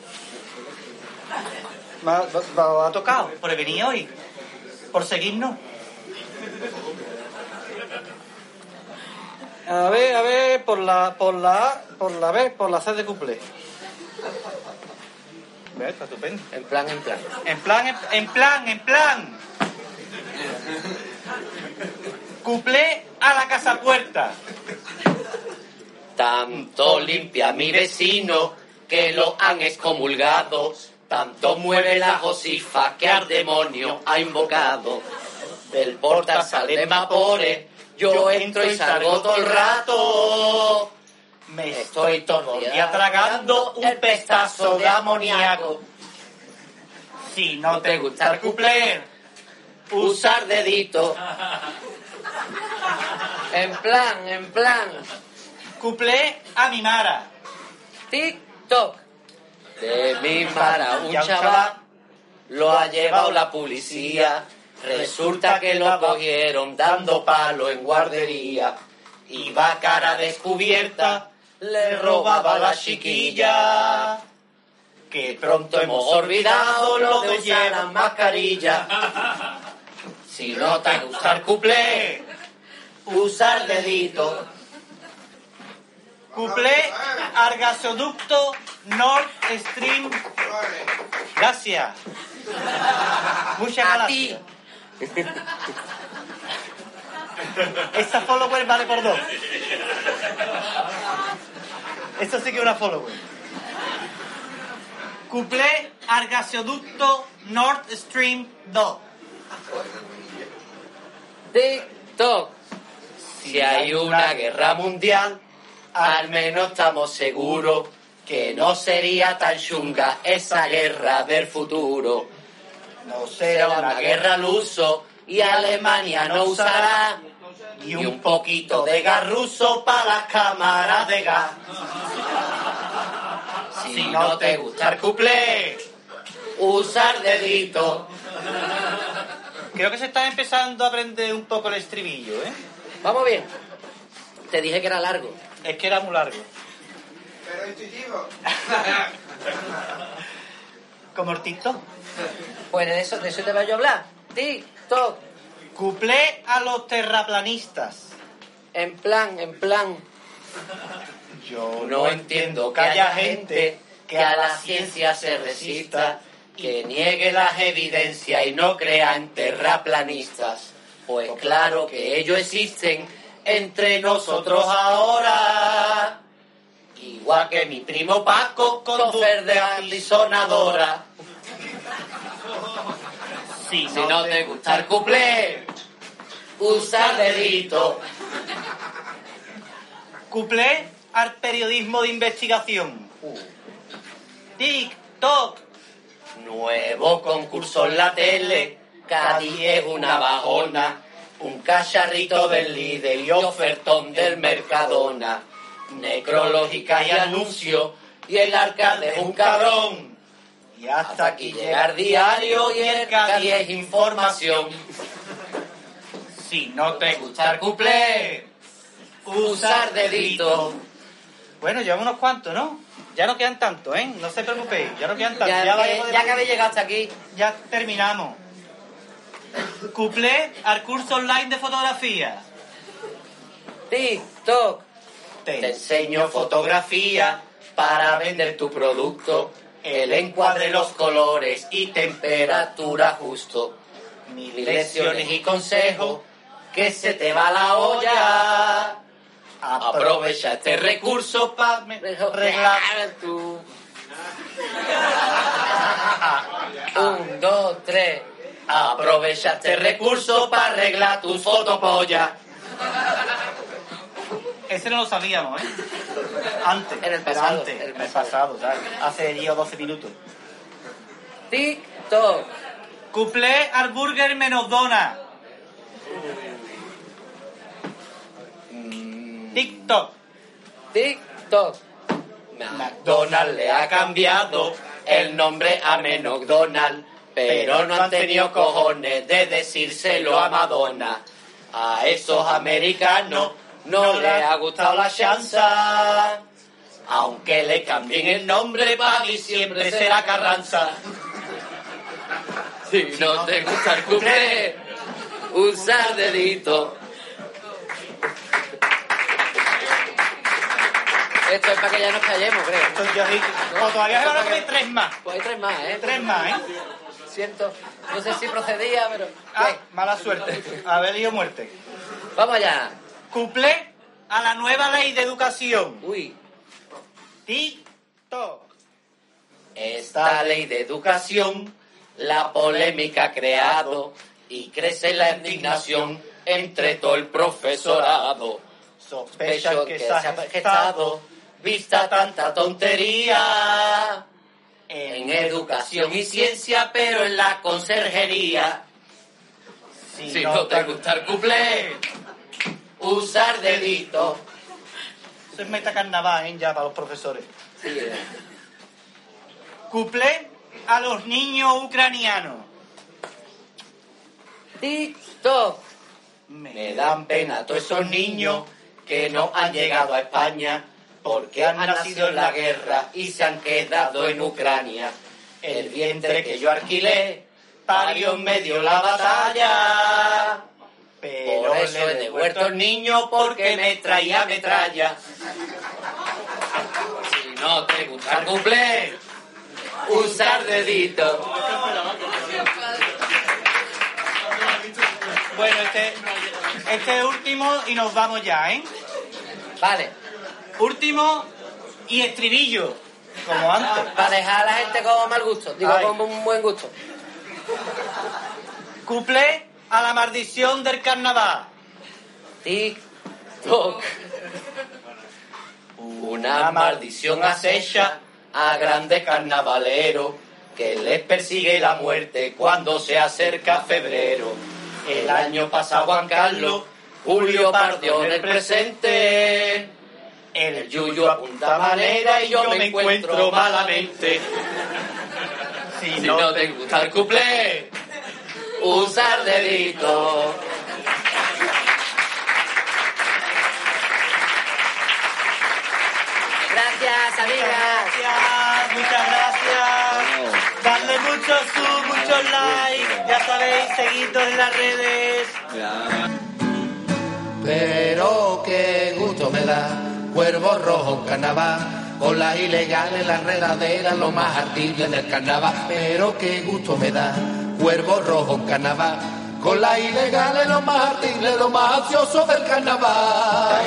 Más, va- va- ha tocado por venir hoy, por seguirnos. A ver, a ver, por la, por la A, por la B, por la C de cuplé. Ve, Está estupendo. En plan, en plan. En plan, en, en plan, en plan. Cuplé a la casa puerta. Tanto limpia mi vecino que lo han excomulgado. Tanto mueve la josifa que al demonio ha invocado. Del portal salen vapores, yo entro y salgo todo el rato. Me estoy todo el día tragando un pestazo de amoníaco. Si no te gusta el cuplé, usar dedito. En plan, en plan. Cuplé a mi Mara. TikTok. De mi mara, un chaval lo ha llevado la policía. Resulta que lo cogieron dando palo en guardería. Iba cara descubierta, le robaba a la chiquilla. Que pronto hemos olvidado lo de llevar mascarilla. Si no te gusta el cuplé, usar dedito. Cuplé al gasoducto Nord Stream. Gracias. Muchas A gracias. Esta follower vale por dos. Esto sí que es una follower. Cuplé al gasoducto Nord Stream 2. TikTok. Si hay una guerra mundial, al menos estamos seguros que no sería tan chunga esa guerra del futuro. No será una guerra al uso y Alemania no usará ni un poquito de gas ruso para las cámaras de gas. Si no te gusta el cuplé, usar dedito. Creo que se está empezando a aprender un poco el estribillo, ¿eh? Vamos bien. Te dije que era largo. Es que era muy largo. Pero intuitivo. Como el TikTok. Pues de eso, de eso te voy a hablar. TikTok. Cuplé a los terraplanistas. En plan, en plan. Yo no entiendo que haya gente que a la ciencia se resista, que niegue las evidencias y no crea en terraplanistas. Pues claro que ellos existen entre nosotros ahora. Igual que mi primo Paco con chofer de alisonadora. Si no te gusta el cuplé, usa dedito. Cuplé al periodismo de investigación. TikTok. Nuevo concurso en la tele, Cádiz es una bajona, un cacharrito del líder y ofertón del Mercadona, necrológica y anuncio, y el alcalde es un cabrón. Y hasta, aquí llegar diario y el Cádiz es información. Si no te gusta el cuplé, usar dedito. Bueno, llevamos unos cuantos, ¿no? Ya no quedan tantos, ¿eh? No se preocupéis, ya no quedan tantos. Ya, Ya, que, ya que habéis llegado hasta aquí. ya terminamos. Cuplé al curso online de fotografía. TikTok. Te enseño fotografía para vender tu producto, el encuadre, los colores y temperatura justo. Mil lecciones y consejos que se te va la olla. Aprovecha este recurso para arreglar tu... Un, dos, tres. Aprovecha este recurso para arreglar tus fotopollas. Ese no lo sabíamos, ¿eh? Antes. En el pasado, Antes, en el en el pasado, ¿sabes? Hace 10 o 12 minutos. TikTok. Cuplé al burger menos dona. TikTok. TikTok. McDonald's le ha cambiado el nombre a McDonald's, pero no han tenido cojones de decírselo a Madonna. A esos americanos no les ha gustado la chanza. Aunque le cambien el nombre, Pagui siempre será Carranza. Si no te gusta el cumple, usar dedito. Esto es para que ya nos callemos, creo. Entonces yo dije, o todavía se van a comer tres más. Pues hay tres más, ¿eh? Tres más, ¿eh? Siento. No sé si procedía, pero. Ah, mala suerte. Haber ido muerte. Vamos allá. Cuplé a la nueva ley de educación. Uy. TikTok. Esta ley de educación, la polémica ha creado y crece la indignación entre todo el profesorado. Sospecho que se ha gestado, vista tanta tontería. En educación y ciencia, pero en la conserjería. Si no te gusta el cuplé, usar dedito. Eso es metacarnaval, ¿eh? Ya para los profesores. Cuplé a los niños ucranianos. TikTok. Me dan pena todos esos niños que no han llegado a España porque han nacido en la guerra y se han quedado en Ucrania. El vientre que yo alquilé parió en medio la batalla. Por eso he devuelto el niño porque me traía metralla. Si no te gusta el cumple, usar dedito. Bueno, este, este último y nos vamos ya, ¿eh? Vale. Último y estribillo, como antes. Para dejar a la gente con mal gusto, digo Ay. con un buen gusto. Cuplé a la maldición del carnaval. TikTok. Una maldición acecha a grandes carnavaleros que les persigue la muerte cuando se acerca febrero. El año pasado Juan Carlos, Julio partió en el presente. El yuyo apunta manera y yo me encuentro malamente. Si no te gusta el cuplé, usar dedito. Gracias, amigas. Gracias, muchas gracias. Dadle mucho sub, muchos likes. Ya sabéis, seguidnos en las redes. Pero qué gusto me da, cuervo rojo en carnaval, con las ilegales, las redaderas, lo más ardible del carnaval. Pero qué gusto me da, cuervo rojo en carnaval, con las ilegales, lo más ardible, lo más ansioso del carnaval.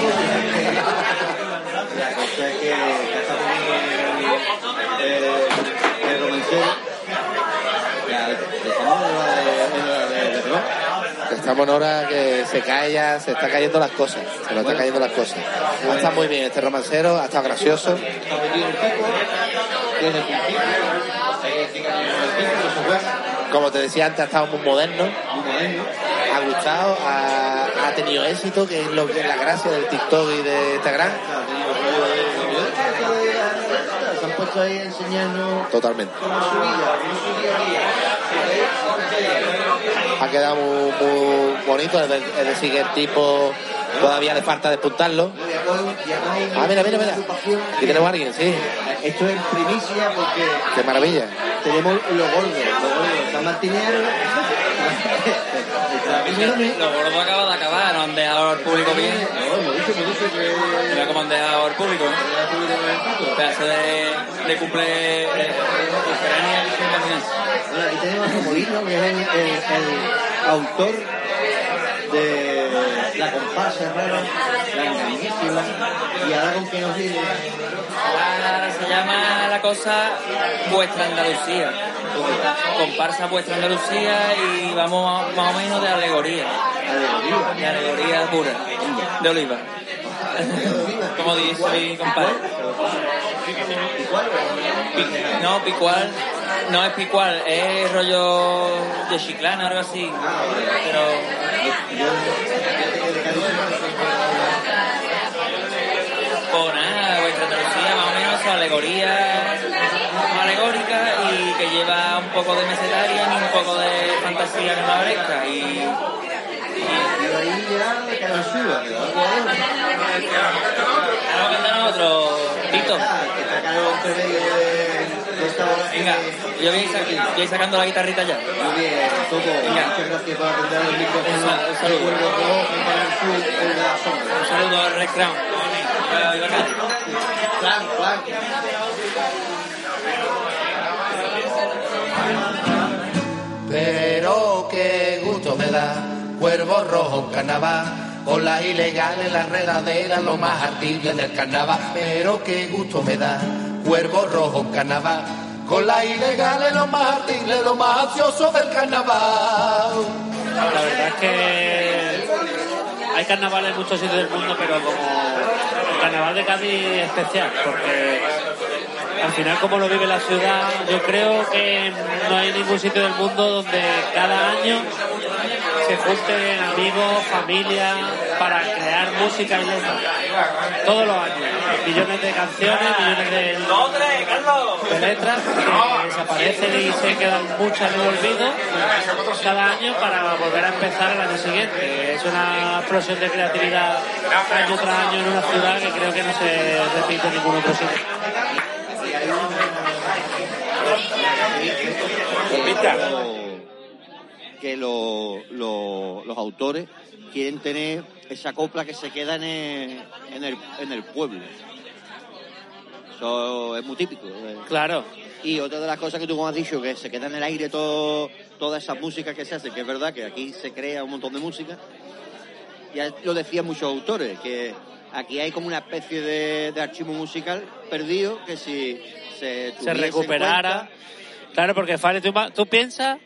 Estamos en hora que se cae ya, se está cayendo las cosas, se nos están cayendo las cosas. Ha estado muy bien este romancero, ha estado gracioso. Como te decía antes, ha estado muy moderno, ha gustado, ha, ha tenido éxito, que es lo que es la gracia del TikTok y de Instagram. Se han puesto ahí a enseñarnos Totalmente. cómo cómo su día a día. Ha quedado muy, muy bonito, es de- es decir, que el tipo todavía le falta despuntarlo. Ah, mira, mira, mira. Aquí tenemos a alguien, sí. Esto es primicia porque Qué maravilla. tenemos los gordos, los gordos, está Martinero, Quiñones. Los gordos acaban de acabar, no han dejado al público bien. No, Mira cómo han dejado al público. el. Pedazo de, de cumple eh, Ucrania. Bueno, aquí tenemos a Molino, que es el, el- el autor de la comparsa rara, la engañísima, y ahora con que nos viene Ahora se llama la cosa Vuestra Andalucía. Comparsa Vuestra Andalucía y vamos más o menos de alegoría. De alegoría pura. De oliva. Como dice mi compadre. No, picual. No es picual, es rollo de chiclana, algo así. Pero. Pues nada, vuestra Andalucía más o menos son alegorías alegóricas y que lleva un poco de mesetaria y un poco de fantasía carnavalesca. Y, y ahí ya me cae en suba, que Vamos a cantar nosotros, Tito. que acá entre medio de, de esta hora. Venga, yo voy a a sacando la guitarrita ya. Muy bien, Toto, Venga. muchas gracias por atender el micrófono. Un sal- un saludo. De la. Un saludo al Red Crown. Plan. Pero qué gusto me da, cuervo rojo en carnaval, con las ilegales, las redaderas, lo más ardible del carnaval. Pero qué gusto me da, cuervo rojo en carnaval, con las ilegales, lo más ardible, lo más ansioso del carnaval. La verdad es que hay carnavales en muchos sitios del mundo, pero como el carnaval de Cádiz es especial, porque al final como lo vive la ciudad, yo creo que no hay ningún sitio del mundo donde cada año se junten amigos, familia, para crear música y letras. Todos los años. Millones de canciones, millones de, de letras que desaparecen y se quedan muchas en el olvido cada año para volver a empezar el año siguiente. Es una explosión de creatividad año tras año en una ciudad que creo que no se repite en ningún otro sitio. Que lo- lo- los autores quieren tener esa copla que se queda en el, en el, en el pueblo. Eso es muy típico. eh. Claro. Y otra de las cosas que tú has dicho, que se queda en el aire todo, toda esa música que se hace, que es verdad que aquí se crea un montón de música. Ya lo decían muchos autores, que aquí hay como una especie de, de archivo musical perdido que si se, recuperara. Claro, porque Fari, tú, tú piensas,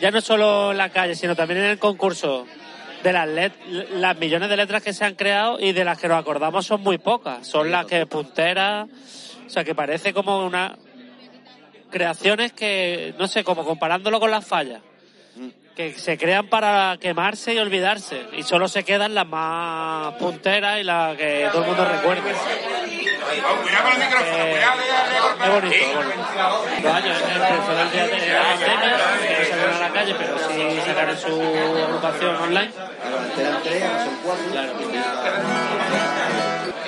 ya no solo en la calle, sino también en el concurso, de las, millones de letras que se han creado y de las que nos acordamos son muy pocas. Son las que punteras, o sea, que parece como una creaciones que, no sé, como comparándolo con las fallas, que se crean para quemarse y olvidarse, y solo se quedan las más punteras y las que todo el mundo recuerda. Cuidado con el micrófono, cuidado, Es bonito, es bonito. Los años el personal de de la pandemia, que salieron a la calle, pero sí sacaron su agrupación online.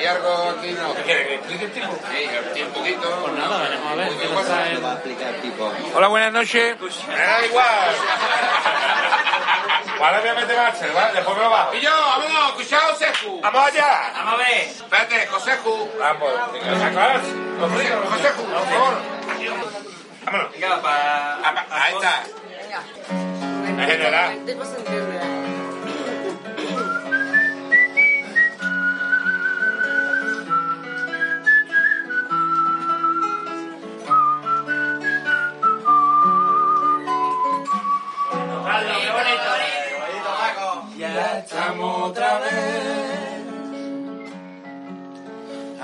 Y algo aquí no. ¿Quieres que explique el tipo? Sí, un poquito. Pues nada, veremos a ver qué nos trae. Hola, buenas noches. Me da igual. Ahora voy a meter marcha, ¿vale? Después me lo bajo. Y yo, vámonos, escuchad, Joseju. Vamos allá. Vamos a ver. Espérate, Joseju. Vamos, sacaros. Joseju, por favor. Vámonos. Venga, para... Ahí está. En general. Ya estamos otra vez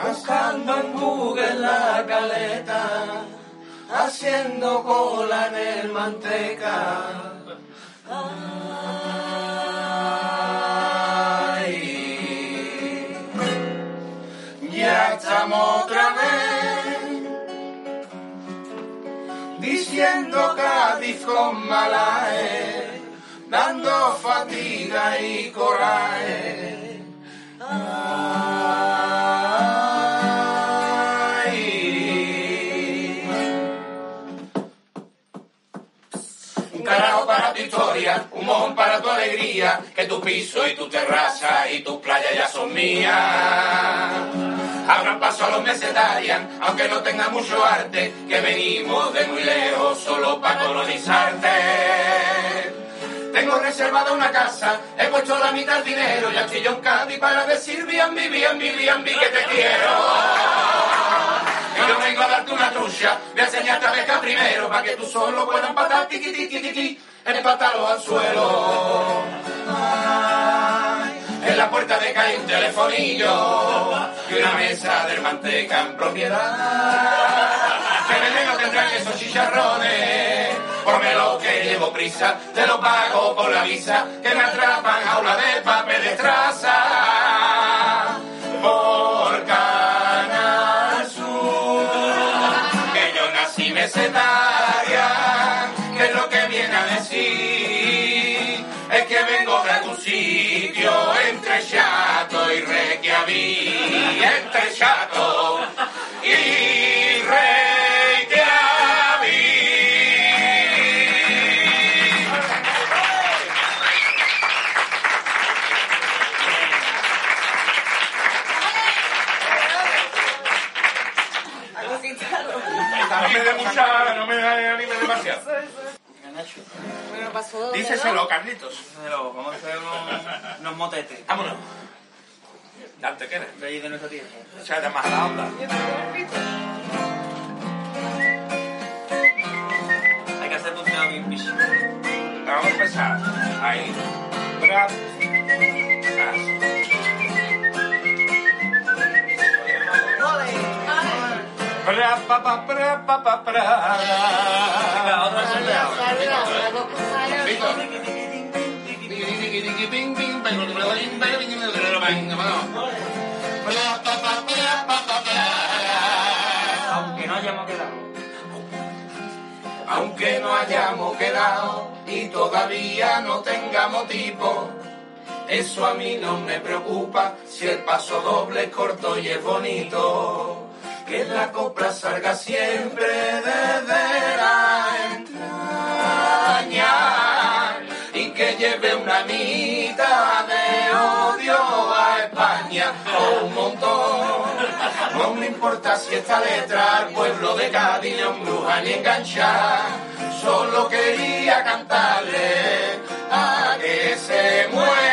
buscando en Google la caleta, haciendo cola en el manteca. Ay, ya estamos otra vez diciendo Cádiz con malae, dando fatiga y coraje. Un carajo para tu historia, un mojón para tu alegría, que tu piso y tu terraza y tus playas ya son mías. Abran paso a los mesetarian, aunque no tengan mucho arte, que venimos de muy lejos solo para colonizarte. Tengo reservada una casa, he puesto la mitad del dinero, ya estoy yo en Cádiz para decir bien mi, bien mi, bien mi, que te quiero. Y yo vengo a darte una trucha, voy a enseñarte a pescar primero, para que tú solo puedas empatar, tiqui, tiqui, tiqui, empátalo al suelo. Ay, en la puerta de cae un telefonillo y una mesa de manteca en propiedad. Que veneno tendrán esos chicharrones, ponme lo que llevo prisa, te lo pago por la visa, que me atrapan jaula de papel de traza. Por Canal Sur, que yo nací mesetaria, que lo que viene a decir, es que vengo de algún sitio entre Chato y Reykjavik, entre Chato y mucha, no me anime demasiado. Bueno, pasó ¿no? Carlitos. Díselo, vamos a hacer unos, unos motetes. Vámonos. Dante, ¿qué eres? De ahí de nuestra tierra. Échate más a la onda. Hay que hacer un tema bien bicho. Vamos a empezar. Ahí. Bra. Bra, pa, pa, otra. Aunque no hayamos quedado. Aunque no hayamos quedado y todavía no tengamos tipo, eso a mí no me preocupa si el paso doble es corto y es bonito. Que la copla salga siempre desde la y que lleve una mitad de odio a España o un montón. No me importa si esta letra al pueblo de Cádiz le embruja ni engancha. Solo quería cantarle a que se mueran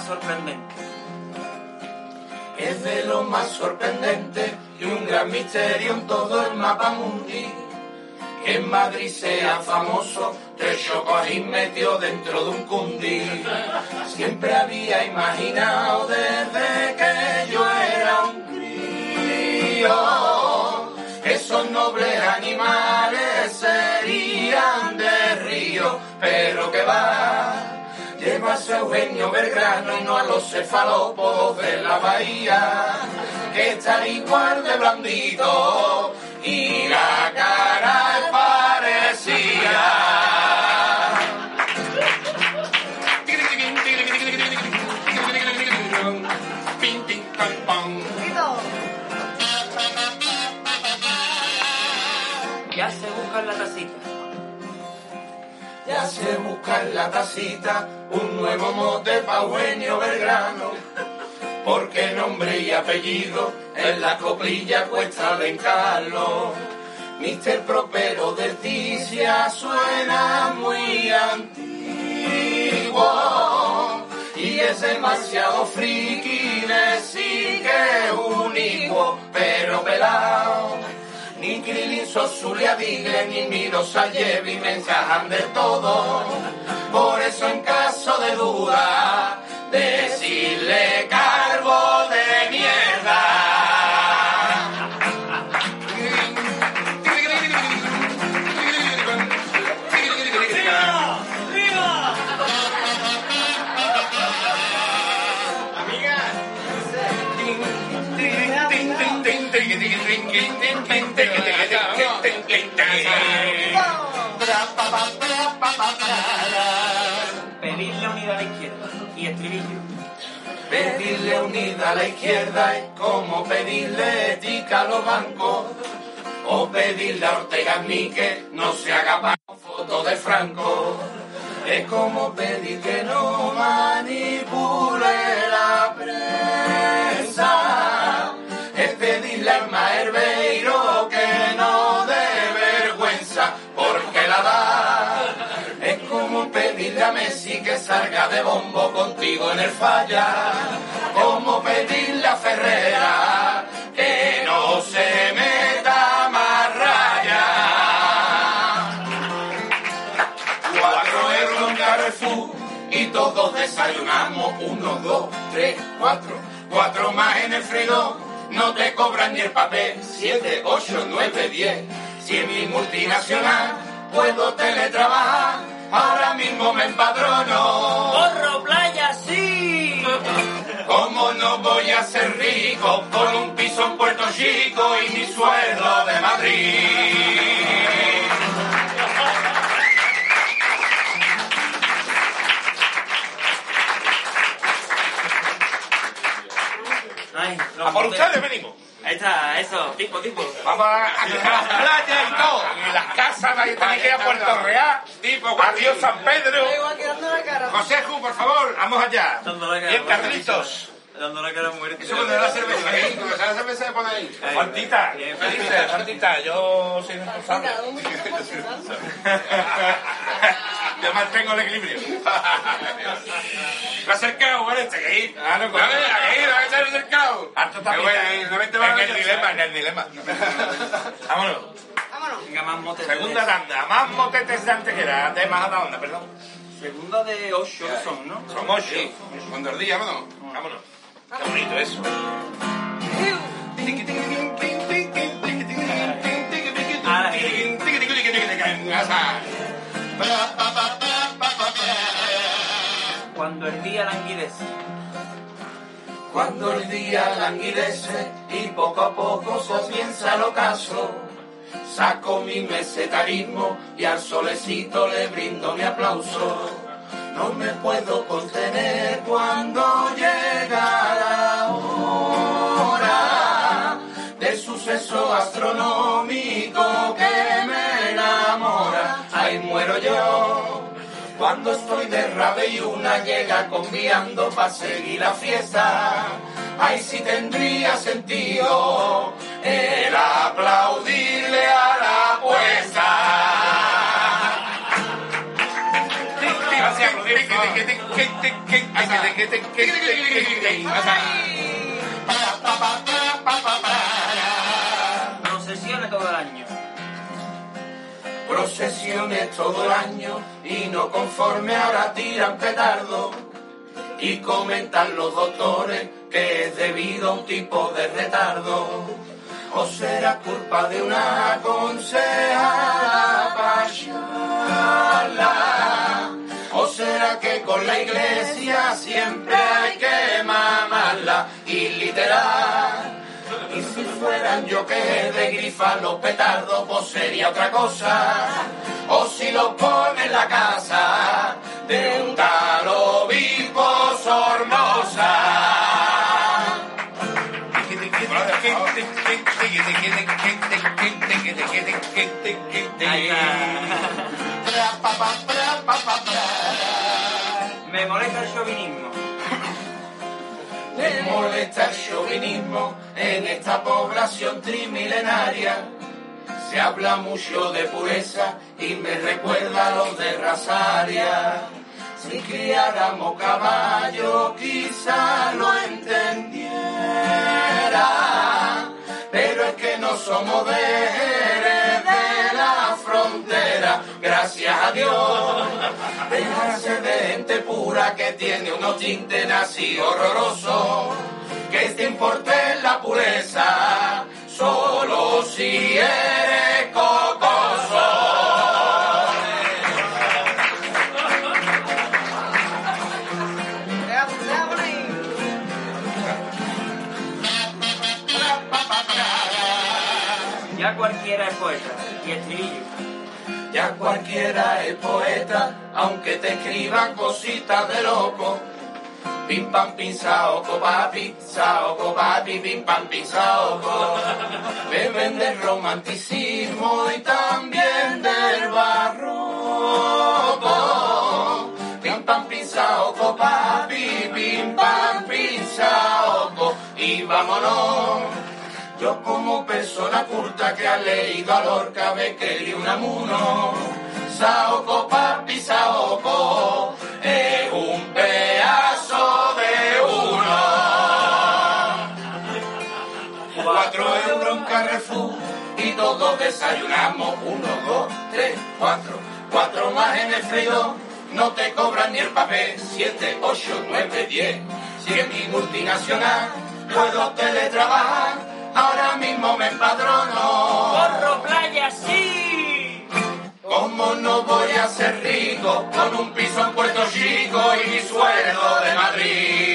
sorprendente. Es de lo más sorprendente y un gran misterio en todo el mapa mundi. Que en Madrid sea famoso, te chocó y metió dentro de un cundi. Siempre había imaginado desde que yo era un crío, esos nobles animales serían de río, pero que va. A Eugenio Belgrano y no a los cefalópodos de la bahía, que están igual de blandito y la se busca la tacita un nuevo mote pa' Eugenio Belgrano. Porque nombre y apellido en la coplilla cuesta de encarlo. Mister Propero de Ticia suena muy antiguo. Y es demasiado friki decir que hijo, pero pelao. Krilin Sosulia Digle ni Miro Sayevi me encajan del todo. Por eso en caso de duda, decirle Unida a la izquierda es como pedirle ética a los bancos. O pedirle a Ortega mí que no se haga pa' foto de Franco. Es como pedir que no manipule la prensa. Es pedirle al Maherbeiro Salga de bombo contigo en el falla. Como pedirle a Ferrera que no se meta más raya. Cuatro euros en Carrefour y todos desayunamos. Uno, dos, tres, cuatro. Cuatro más en el fregón. No te cobran ni el papel. Siete, ocho, nueve, diez. Si en mi multinacional puedo teletrabajar, ahora mismo me empadrono. ¡Porro, playa, sí! ¿Cómo no voy a ser rico con un piso en Puerto Chico y mi sueldo de Madrid? Ay, A por ustedes venimos. Ahí está, eso, tipo, tipo. Vamos a, a las playas y todo. Y las casas, ahí tenéis que ir a Puerto Real. Adiós San Pedro. José Ju, por favor, vamos allá. Bien, Carlitos. Dando la cara a muerte. Eso cuando la cerveza, ahí, cuando la cerveza se pone ahí. Santita, felices, Santita, yo soy responsable. Yo mantengo el equilibrio. Me ha acercado, ¿vale? Este que ir. Ah, no, pues. A ver, a ir, a ver, se ha acercado. Harto está En el dilema, en el dilema. Vámonos. Venga, más motes. Segunda tanda, más motetes de antequera, de más a onda, perdón. Segunda de ocho que son, ¿no? Son ocho. Con dos días, vámonos. Vámonos. Qué bonito eso. Cuando el día languidece. Cuando el día languidece y poco a poco comienza el ocaso, saco mi mesetarismo y al solecito le brindo mi aplauso. No me puedo contener cuando llega la hora del suceso astronómico que me enamora. Ahí muero yo. Cuando estoy de rave y una llega conviando para seguir la fiesta, ahí sí tendría sentido el aplaudirle a la puesta. Procesiones todo el año. Procesiones todo el año y no conforme ahora tiran petardo. Y comentan los doctores que es debido a un tipo de retardo. O será culpa de una consejera pachala o será que con la iglesia siempre hay que mamarla y literal y si fueran yo que de grifar los petardos, pues sería otra cosa. O si los pone en la casa de un tal obispo Sornosa. Me molesta el chauvinismo. Me molesta el chauvinismo en esta población trimilenaria. Se habla mucho de pureza y me recuerda a los de Rasaria. Si criáramos caballo quizá lo entendiera, pero es que no somos de Jerez gracias a Dios. Dejarse de gente pura que tiene unos tintes así horrorosos, que te importe la pureza, solo si eres cocoso. Cualquiera es poeta. Y estribillo. Ya cualquiera es poeta, aunque te escriba cositas de loco. Pim pam pim saoco papi, saoco papi, pim pam pim saoco. Beben del romanticismo y también del barroco. Pim pam pim saoco papi, pim pam pim saoco. Y vámonos. Yo como persona culta que ha leído a Lorca ve que un amuno. Saoco papi, saoco, es un pedazo de uno. Cuatro euros en Carrefour y todos desayunamos. Uno, dos, tres, cuatro. Cuatro más en el freidor, no te cobran ni el papel. Siete, ocho, nueve, diez. Si en mi multinacional puedo teletrabajar, ahora mismo me empadrono. ¡Corro playa, sí! ¿Cómo no voy a ser rico con un piso en Puerto Chico y mi sueldo de Madrid?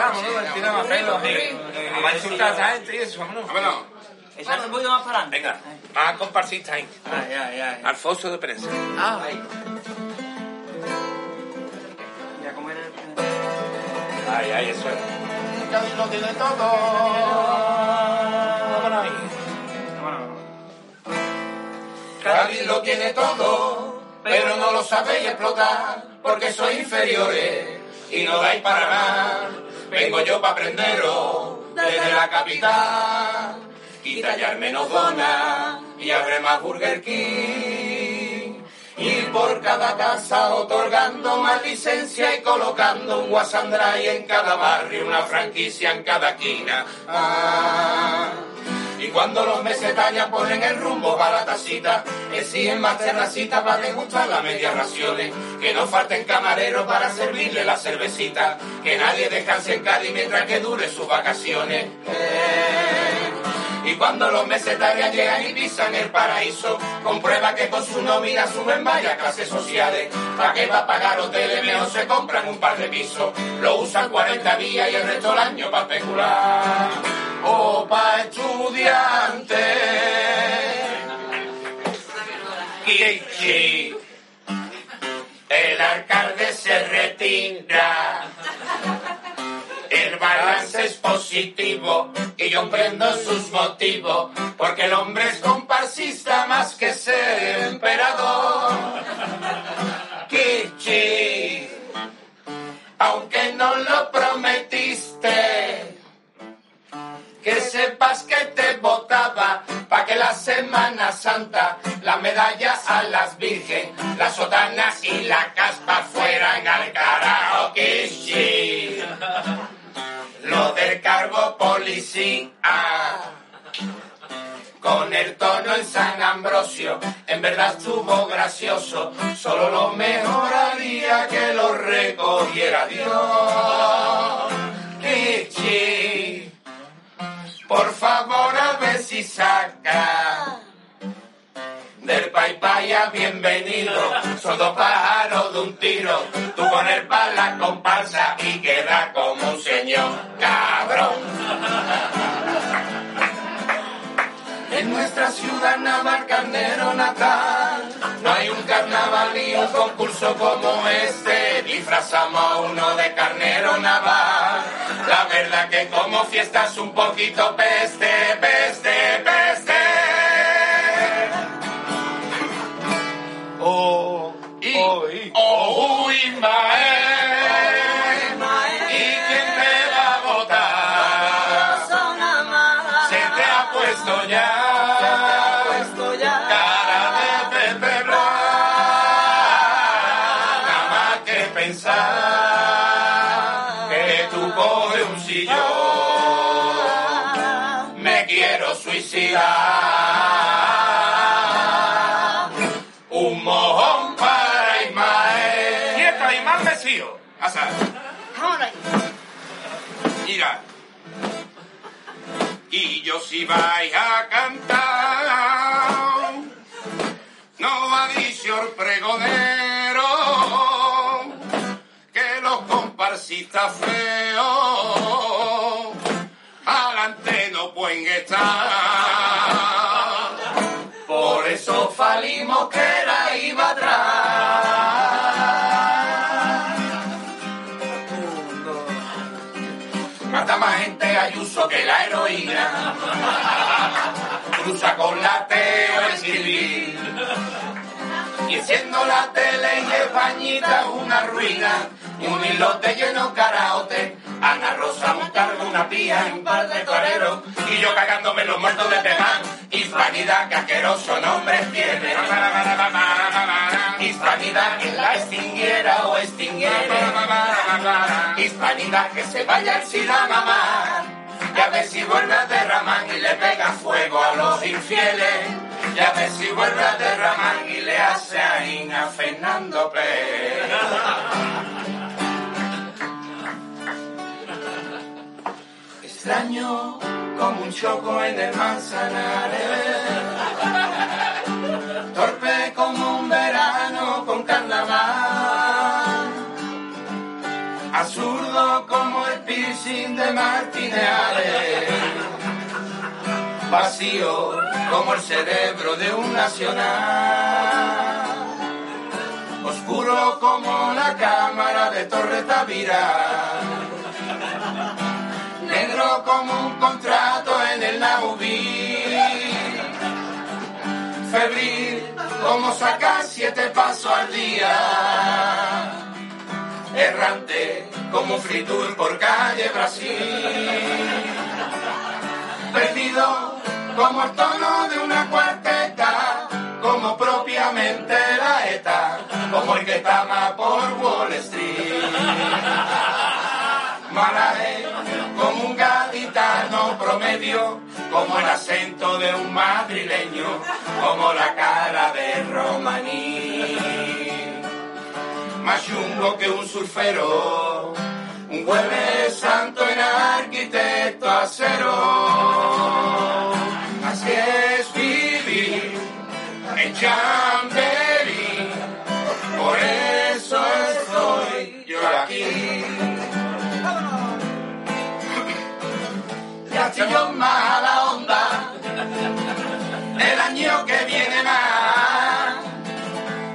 Estamos, ¿no? El tirama pelo. Vamos a insultar a esa gente y eso, vámonos. Vámonos. Un poquito más para adelante. Venga, más comparsista ahí. Ay, ay, ay. Alfonso de Prensa. Ah. Ya como era el... Ay, ay, eso es. Cádiz lo tiene todo. Vámonos ahí. Cádiz lo tiene todo, pero no lo sabéis explotar, porque sois inferiores y no dais para nada. Vengo yo para aprenderos desde la capital. Y tallar menos dona y abre más Burger King. Y por cada casa otorgando más licencia y colocando un Wasandray en cada barrio, una franquicia en cada esquina. Ah. Y cuando los mesetas ya ponen el rumbo para la tacita, exigen más terracita para degustar las medias raciones. Que no falten camareros para servirle la cervecita. Que nadie descanse en Cádiz mientras que dure sus vacaciones. Eh. Y cuando los mesetarios llegan y pisan el paraíso, comprueba que con su nómina suben varias clases sociales. ¿Para qué va a pagar hoteles? Mejor se compran un par de pisos. Lo usan 40 días y el resto del año para especular. O para estudiantes. Kichi. El alcalde se retira. Es positivo y yo comprendo sus motivos, porque el hombre es comparsista más que ser emperador. Kichi, aunque no lo prometiste, que sepas que te votaba para que la Semana Santa las medallas a las virgen, las sotanas y la caspa fueran al carajo, Kichi. Del cargo policía. Con el tono en San Ambrosio, en verdad estuvo gracioso. Solo lo mejoraría que lo recogiera Dios. Kichi, por favor a ver si saca del paipaya bienvenido. Son dos pájaros de un tiro. Tú con el para la comparsa y queda como un señor cabrón. En nuestra ciudad Navalcarnero natal no hay un carnaval ni un concurso como este. Disfrazamos a uno de carnero naval. La verdad que como fiesta es un poquito peste, peste. Tú coges un sillón. Me quiero suicidar. Un mojón para Ismael. Y esto Imán Mesío. Asa. Mira. Y yo si vais a cantar, no ha dicho comparsistas feos adelante no pueden estar. Por eso falimos que era iba atrás. Mata más gente Ayuso que la heroína. Cruza con la Teo el civil. Y siendo la tele y Españita una ruina. Un hilote lleno karaote. Ana Rosa montarme una pía en un par de toreros. Y yo cagándome los muertos de Temán. Hispanidad que asqueroso nombre tiene. Hispanidad que la extinguiera o extinguiera. Hispanidad que se vaya el SIDA mamá. Ya ves si vuelve a derramar y le pega fuego a los infieles. Ya ves si vuelve a derramar y le hace a Ina Fernando Pérez. Extraño como un choco en el Manzanares. Torpe como un verano con carnaval. Absurdo como el piercing de Vacío como el cerebro de un nacional, oscuro como la cámara de Torre Tavira, negro como un contrato en el Naubí, febril como sacar siete pasos al día. Errante como un fritur por calle Brasil. Perdido como el tono de una cuarteta, como propiamente la ETA, como el que tama por Wall Street. Malaje como un gaditano promedio, como el acento de un madrileño, como la cara de romaní más chungo que un surfero. Un jueves santo en arquitecto acero. Es vivir en Chamberí. Por eso estoy yo aquí. Ya estoy yo mala onda. El año que viene más.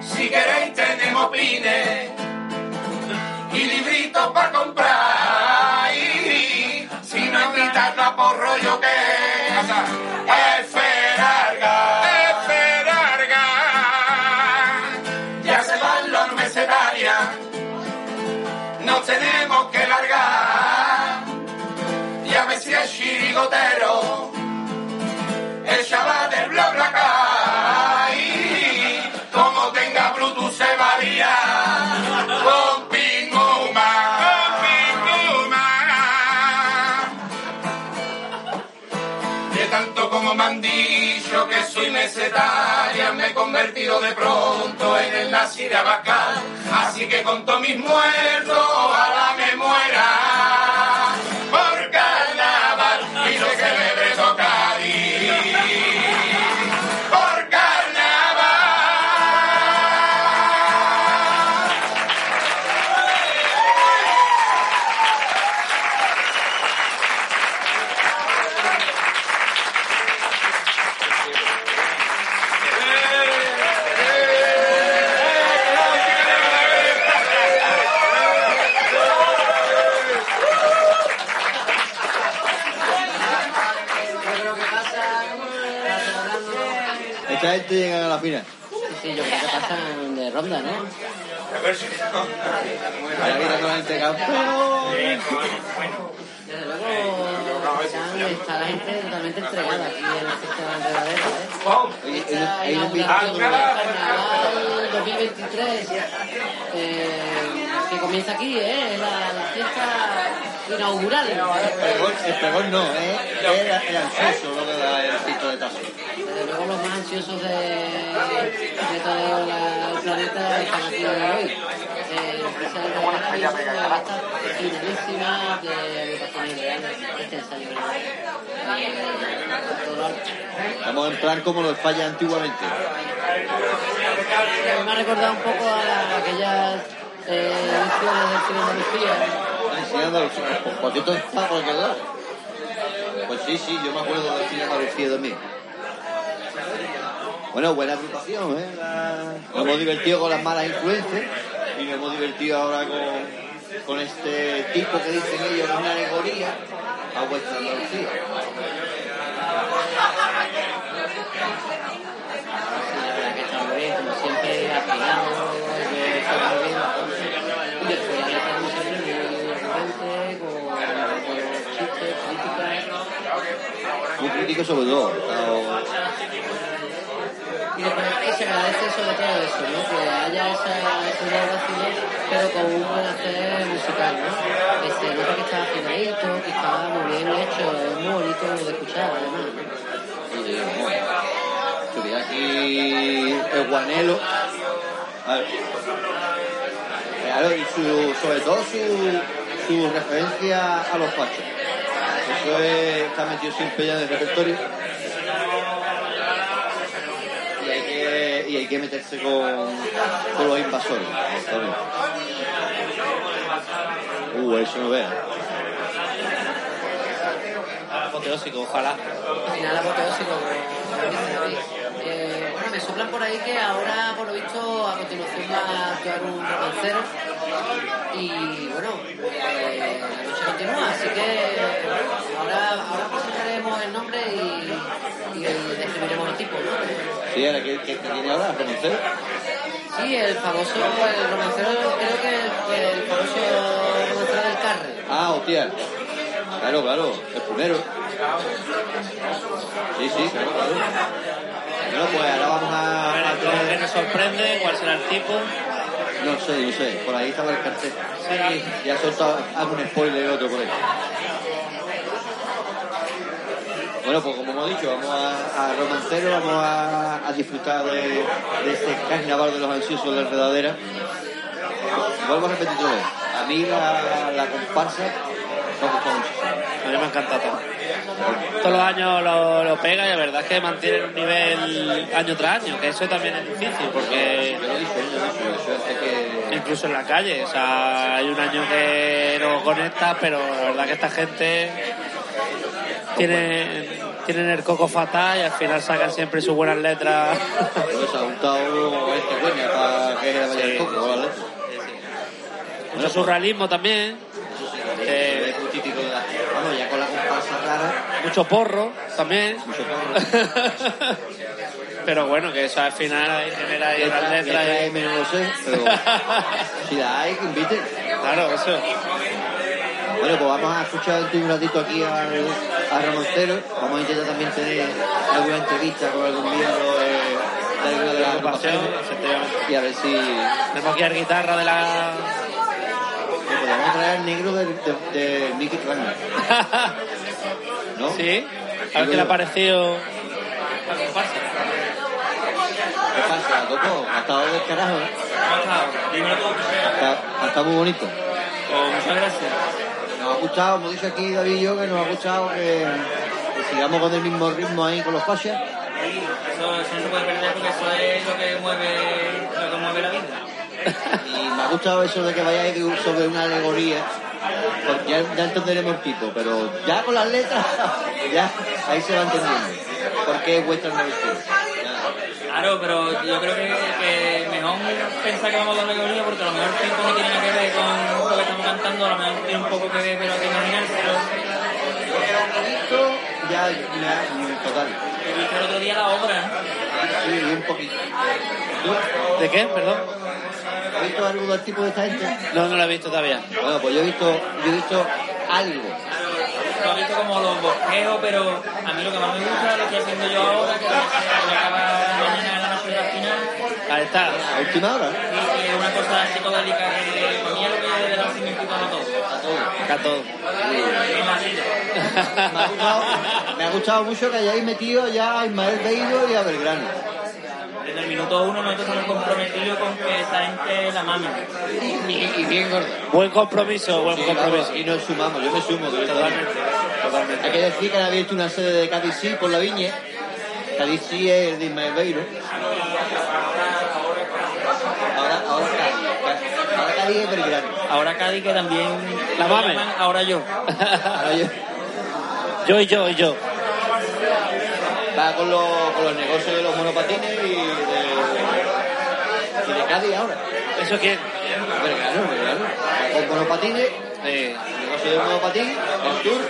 Si queréis tenemos pines tanto como me han dicho que soy mesetaria, me he convertido de pronto en el nazi de Abascal. Así que con todos mis muertos, ojalá me muera. Ahora viene con la gente campeón. Desde luego está la gente totalmente entregada aquí en la fiesta de la enredadera, ¿eh? Hay un Carnaval 2023 eh, que comienza aquí, ¿eh? La, la fiesta inaugural. El pregón, el pregón no, ¿eh? Es el, el ansioso lo que da el pito de tazo. Desde luego los más ansiosos de, de todo la- el planeta están aquí hoy. Eh, empresa de la finalísima de este ensayo. Estamos en plan como lo España antiguamente. Me ha recordado un poco a la- aquellas eh, ediciones del cine de Andalucía. Enseñando los cierto está por aquel. Pues sí, sí, yo me acuerdo del cine Andalucía también. Bueno, buena agrupación, ¿eh? Nos hemos divertido con las malas influencias y nos hemos divertido ahora con, con este tipo que dicen ellos es una alegoría a vuestra Andalucía. Como siempre, que está muy bien. Y después la letra, como siempre, muy recurrente, con, con chistes, críticas. Sobre todo. Y después que se agradece sobre todo eso, ¿no? Que haya esa, humor vacío, pero con un buen hacer musical, ¿no? Que se nota que está afinadito, que está muy bien hecho, es muy bonito de escuchar, además. Estuviera aquí el guanelo. A ver. Claro, y su, sobre todo su, su referencia a los fachos. Eso es, está metido siempre ya en el repertorio. Y hay que, y hay que meterse con, con los invasores. Uh, eso no veas. apoteósico, ojalá. Final apoteósico. Eh, soplan por ahí que ahora, por lo visto, a continuación va a actuar un romancero. Y bueno, eh, la noche continúa, así que ahora, ahora presentaremos el nombre y, y describiremos el tipo, ¿no? Sí, ahora que, que tiene ahora, conocer. Sí, el famoso, el romancero, creo que el, el famoso romancero del Carre. Ah, hostia. Claro, claro, el primero. Sí, sí, claro, claro. Bueno, pues ahora vamos a, a ¿Qué tener... nos sorprende? ¿Cuál será el tipo? No sé, no sé, por ahí estaba el cartel. Sí. Y ha soltado algún spoiler otro por ahí. Bueno, pues como hemos dicho, vamos a, a Romancero, vamos a, a disfrutar de, de este carnaval de los ansiosos de la enredadera. Vuelvo a repetir otra vez. A mí la, la comparsa me gusta mucho. A mí me encanta todo. Todos los años lo, lo pega y la verdad es que mantiene un nivel año tras año, que eso también es difícil porque incluso en la calle, o sea, hay un año que no conecta, pero la verdad que esta gente tiene, tienen el coco fatal y al final sacan siempre sus buenas letras. Pues se ha juntado este coña para que vaya el Sí. coco, ¿vale? Mucho surrealismo también, Eh, es muy típico de la... Vamos, ya con la comparsa rara, mucho porro también, mucho porro. pero bueno, que eso al final ahí las Letra, letras. letra y- M no lo sé, pero si la hay, que invite. Claro, eso. Bueno, pues vamos a escuchar un ratito aquí a, a Ramoncero. Vamos a intentar también tener alguna entrevista con algún miembro de, de alguna de las agrupaciones. Y a ver si Tenemos aquí la guitarra de la... podemos traer al negro del de, de Mickey. ¿No? Sí, a ver qué le ha parecido la comparsa. ¿Qué pasa, Coco? Ha estado del carajo, ¿eh? Está, ha estado muy bonito. Pues muchas gracias. Nos ha gustado, hemos dicho aquí David y yo, que nos ha gustado que, que sigamos con el mismo ritmo ahí con los fachas. Eso, eso no se puede perder porque eso es lo que mueve, lo que mueve la vida. Y me ha gustado eso de que vayáis sobre una alegoría, porque ya, ya entenderemos el tipo, pero ya con las letras, ya ahí se va entendiendo. ¿Por qué vuestra no Claro, pero yo creo que, que mejor pensar que vamos a dar alegoría porque a lo mejor el tiempo no tiene nada que ver con lo que estamos cantando, a lo mejor tiene un poco que ver, pero que imaginárselo. Esto ya, ya, total. He visto el otro día la obra. Sí, un poquito. ¿Tú ¿De qué? Perdón. Has visto algo del tipo de esta gente? No, no lo he visto todavía. Bueno, pues yo he visto, yo he visto algo. Lo he visto como los bosquejos, pero a mí lo que más me gusta lo estoy haciendo yo ahora, que acaba mañana en la de la final. Ahí está. A última hora. Y que es una cosa psicodélica que es lo que le da significado a todo. A todo. Acá todo. La. Me ha gustado, me ha gustado mucho que hayáis metido ya a Ismael Beiro y a Belgrano. Desde el minuto uno nosotros estamos comprometidos con que esa gente la mame. Y, y bien. Buen compromiso, buen Sí, compromiso. y nos sumamos, yo me sumo. Totalmente. Totalmente. Hay que decir que han abierto una sede de Cádiz sí por la viña. Cádiz sí es el de Ismael Beiro. Ahora, ahora Cádiz. Ahora Cádiz es Belgrano. Ahora Cádiz que también La mame. llaman ahora yo. Ahora yo. Yo y yo y yo. Va con los, con los negocios de los monopatines y de, y de Cádiz ahora. ¿Eso quién? Belgrano. Va con monopatines, Eh, negocio de monopatín, el tour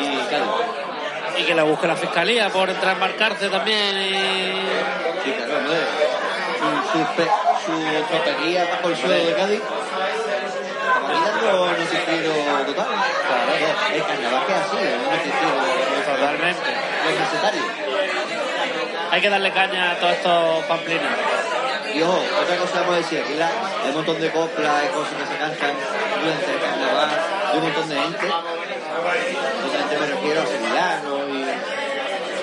y Cádiz. y que la busque la fiscalía por transmarcarse también y... Sí, claro, hombre. Su, su, pe- su tropería bajo el suelo de Cádiz. Para mí dando noticiero total. Claro, el carnaval que es así, es un Totalmente. los necesarios. Hay que darle caña a todos estos pamplinos. Y ojo, otra cosa vamos a decir, aquí la, hay un montón de coplas y cosas que se cantan durante el carnaval de un montón de gente. Mucha gente me refiero a sevillanos y,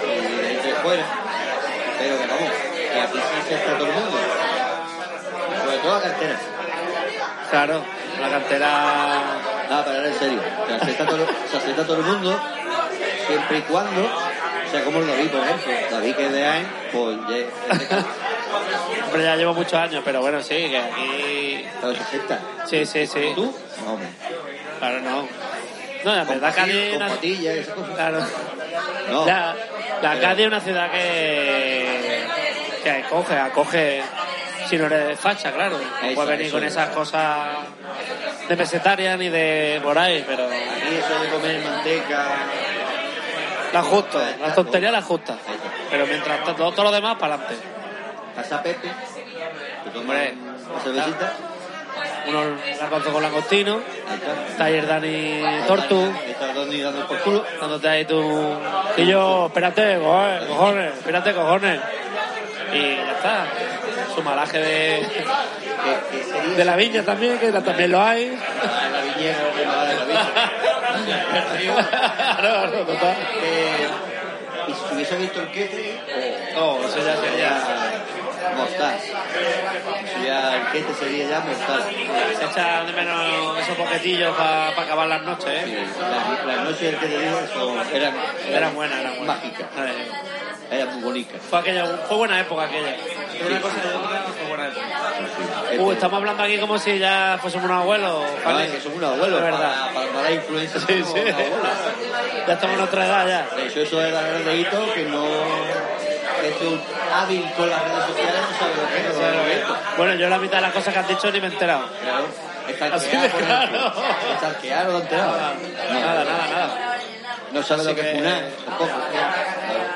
y de gente de fuera. Pero que vamos, que aquí sí se está todo el mundo. Sobre todo la cartera. Claro, la cantera... Pero ahora en serio. Se acepta todo, se acepta todo el mundo siempre y cuando, o sea, como el David, por ejemplo. David que es de AEN, pues. Hombre, ya llevo muchos años, pero bueno, sí, que aquí... Pero. Sí, sí, sí. ¿Tú? No, hombre. Claro, no. No, la verdad Cádiz con una- patillas. Claro. No. La, la Cádiz es una ciudad que, que acoge, acoge, si no eres facha, claro. No Eso, puedes venir eso con es. esas cosas de pesetaria ni de por ahí, pero Aquí eso de comer manteca. La justa, la tontería la justa. Pero mientras tanto, todo, lo demás, para adelante. Casa Pepe. Tomas una cervecita. Uno garbanzo con langostino, taller Dani Tortu, Está Dani dando por culo. dándote ahí tu... Y yo, espérate, cojones, cojones, espérate, cojones. Y ya está. Su malaje de, de la viña también, que también lo hay. la la, de la viña. no, no, total. Eh, y si hubiese visto el quete, No, eso ya sería... mortal. Eso ya, el quete sería ya mortal. Se echa de menos esos poquetillos para acabar las noches, ¿eh? Las la noches del que te digo, eso, eran, Eran buenas, eran buenas. mágicas. Eh, Eran muy bonitas. Fue, aquella, fue buena época aquella. Fue una cosa de otra, fue buena época. Uh, estamos hablando aquí como si ya fuésemos unos abuelos. Ah, ¿vale? que somos unos abuelos. Verdad. Para, para influencia. Sí, sí. Ya estamos en otra edad ya. De hecho, eso el dedito que no es un hábil con las redes sociales, no sabe lo que es. no sabe lo que es. Bueno, yo la mitad de las cosas que has dicho ni me he enterado. Claro. Por claro. no enterado. Nada, nada, nada. No sabe lo que es funar, tampoco.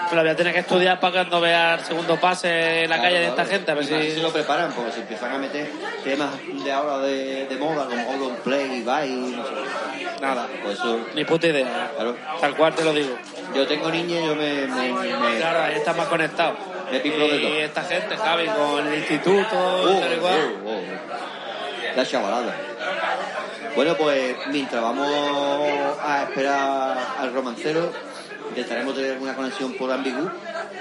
Pero la voy a tener que estudiar para cuando vea el segundo pase en la Claro, calle de esta claro. gente. A ver Y más si... si lo preparan, porque se empiezan a meter temas de ahora de, de moda, como All on Play, Bye, no sé. Nada. Pues eso, Ni puta idea. claro. Tal cual te lo digo. Yo tengo niña y yo me, me, me, Claro, ahí estás más conectado. me piplo de Y todo. esta gente, Javi, con el instituto, Oh, tal y cual. oh, oh. La chavalada. Bueno, pues mientras vamos a esperar al romancero, intentaremos tener alguna conexión por Ambigu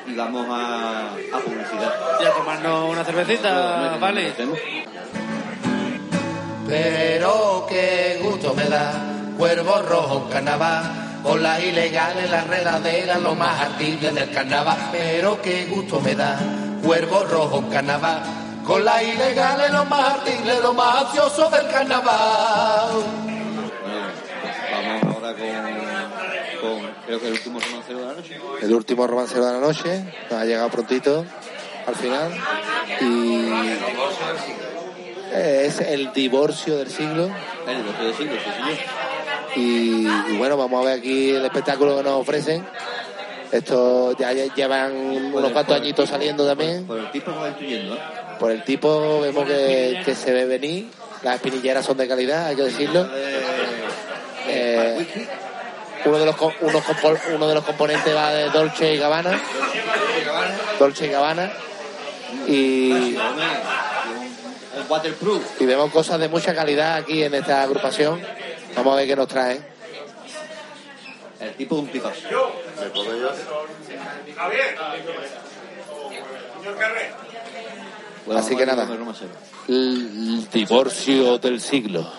y vamos a, a publicidad. Y a tomarnos una cervecita, ¿vale? Pero qué gusto me da, cuervo rojo en carnaval, con las ilegales, las reladeras, lo más ardible del carnaval. Pero qué gusto me da, cuervo rojo en carnaval, con las ilegales, lo más ardible, lo más ansioso del carnaval. Bueno, vamos ahora con creo que el último romancero de la noche. El último romancero de la noche, nos ha llegado prontito al final. Y es el divorcio del siglo. El divorcio del siglo, sí, señor. Y, y bueno, vamos a ver aquí el espectáculo que nos ofrecen. Esto ya lle- llevan unos cuantos añitos saliendo también. Por el tipo va intuyendo, ¿eh? Por el tipo vemos que, que se ve venir. Las espinilleras son de calidad, hay que decirlo. Eh, uno de los compo- uno de los componentes va de Dolce y Gabbana. Dolce y Gabbana. Y, waterproof. y vemos cosas de mucha calidad aquí en esta agrupación. Vamos a ver qué nos trae. El tipo de un tipazo. Javier. Señor Carré. Bueno, Así que nada. El divorcio del siglo.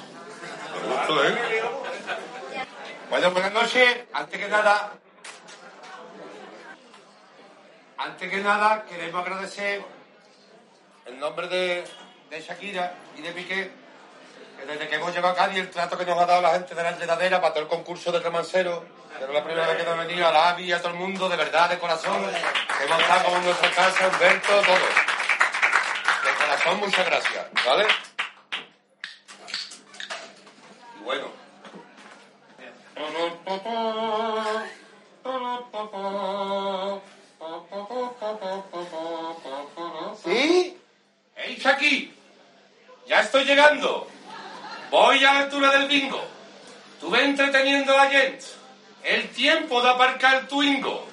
Bueno, buenas noches. Antes que nada, antes que nada, queremos agradecer en nombre de, de Shakira y de Piqué, que desde que hemos llegado a Cádiz, el trato que nos ha dado la gente de la enredadera para todo el concurso del romancero, que es la primera vez que hemos venido, a la AVI, a todo el mundo, de verdad, de corazón, que hemos estado como en nuestra casa, Humberto, todo. De corazón, muchas gracias, ¿vale? Y bueno. ¿Sí? ¡Hey, Shaki! Ya estoy llegando. Voy a la altura del bingo. Tú ve entreteniendo a la gente. El tiempo de aparcar tu ingo.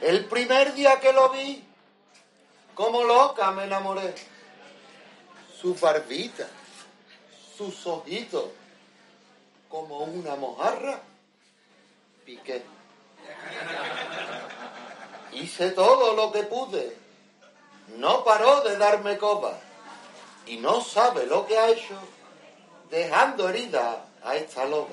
El primer día que lo vi, como loca me enamoré. Su barbita, sus ojitos, como una mojarra, piqué. Hice todo lo que pude. No paró de darme coba. Y no sabe lo que ha hecho, dejando herida a esta loba.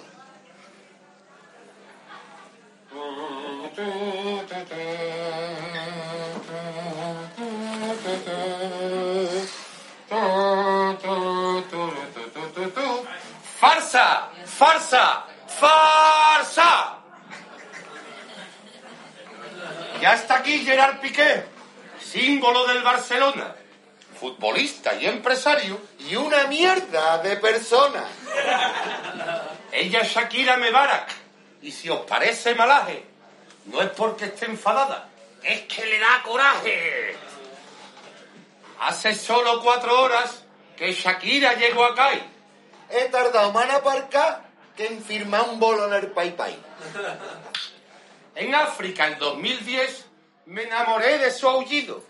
¡Farsa! ¡Farsa! Ya está aquí Gerard Piqué, símbolo del Barcelona, futbolista y empresario. Y una mierda de persona. Ella es Shakira Mebarak. Y si os parece malaje, no es porque esté enfadada, es que le da coraje. Hace solo cuatro horas que Shakira llegó acá. He tardado más en aparcar que en firmar un bolo en el Pai Pai. En África, en 2010, me enamoré de su aullido.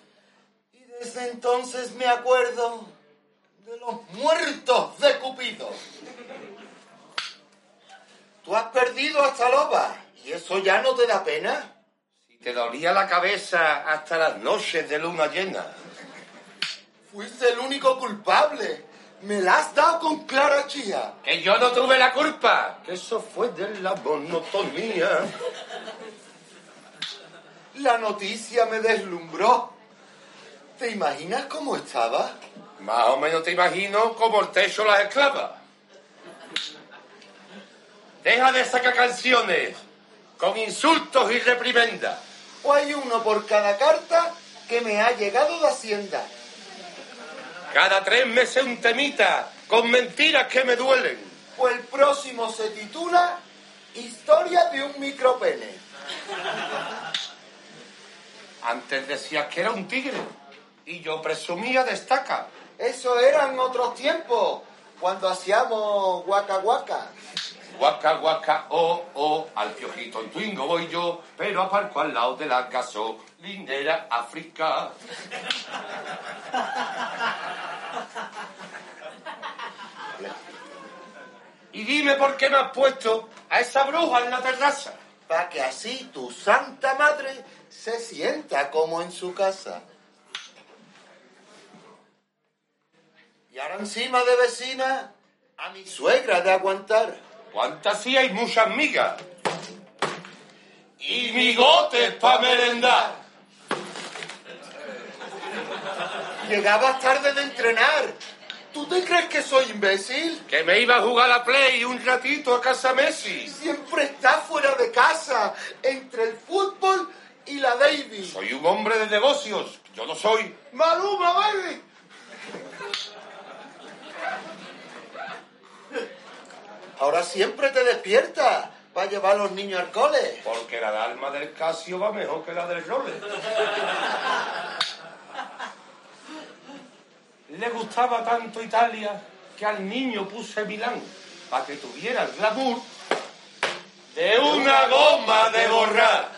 Y desde entonces me acuerdo de los muertos de Cupido. Tú has perdido hasta loba y eso ya no te da pena. Si te dolía la cabeza hasta las noches de luna llena. Fuiste el único culpable. Me la has dado con clara chía. Que yo no tuve la culpa. Que eso fue de la monotonía. La noticia me deslumbró. ¿Te imaginas cómo estaba? Más o menos te imagino como el techo las esclavas. Deja de sacar canciones con insultos y reprimendas. O hay uno por cada carta que me ha llegado de Hacienda. Cada tres meses un temita con mentiras que me duelen. O el próximo se titula Historia de un micropene. Antes decías que era un tigre y yo presumía de estaca. Eso eran otros tiempos, cuando hacíamos guaca guaca. Guaca, guaca, oh, oh, al piojito en Twingo voy yo, pero aparco al lado de la gasolinera África. Y dime por qué me has puesto a esa bruja en la terraza. Para que así tu santa madre se sienta como en su casa. Y ahora encima de vecina, a mi suegra de aguantar. ¿Cuántas sí hay muchas migas? Y migotes pa' merendar. Llegabas tarde de entrenar. ¿Tú te crees que soy imbécil? Que me iba a jugar a Play un ratito a casa Messi. Siempre estás fuera de casa, entre el fútbol y la Davis. Soy un hombre de negocios. Yo no soy. Maluma, baby. Ahora siempre te despiertas para llevar a los niños al cole. Porque la alarma del Casio va mejor que la del Rolex. Le gustaba tanto Italia que al niño puse Milán para que tuviera el glamour de una goma de borrar.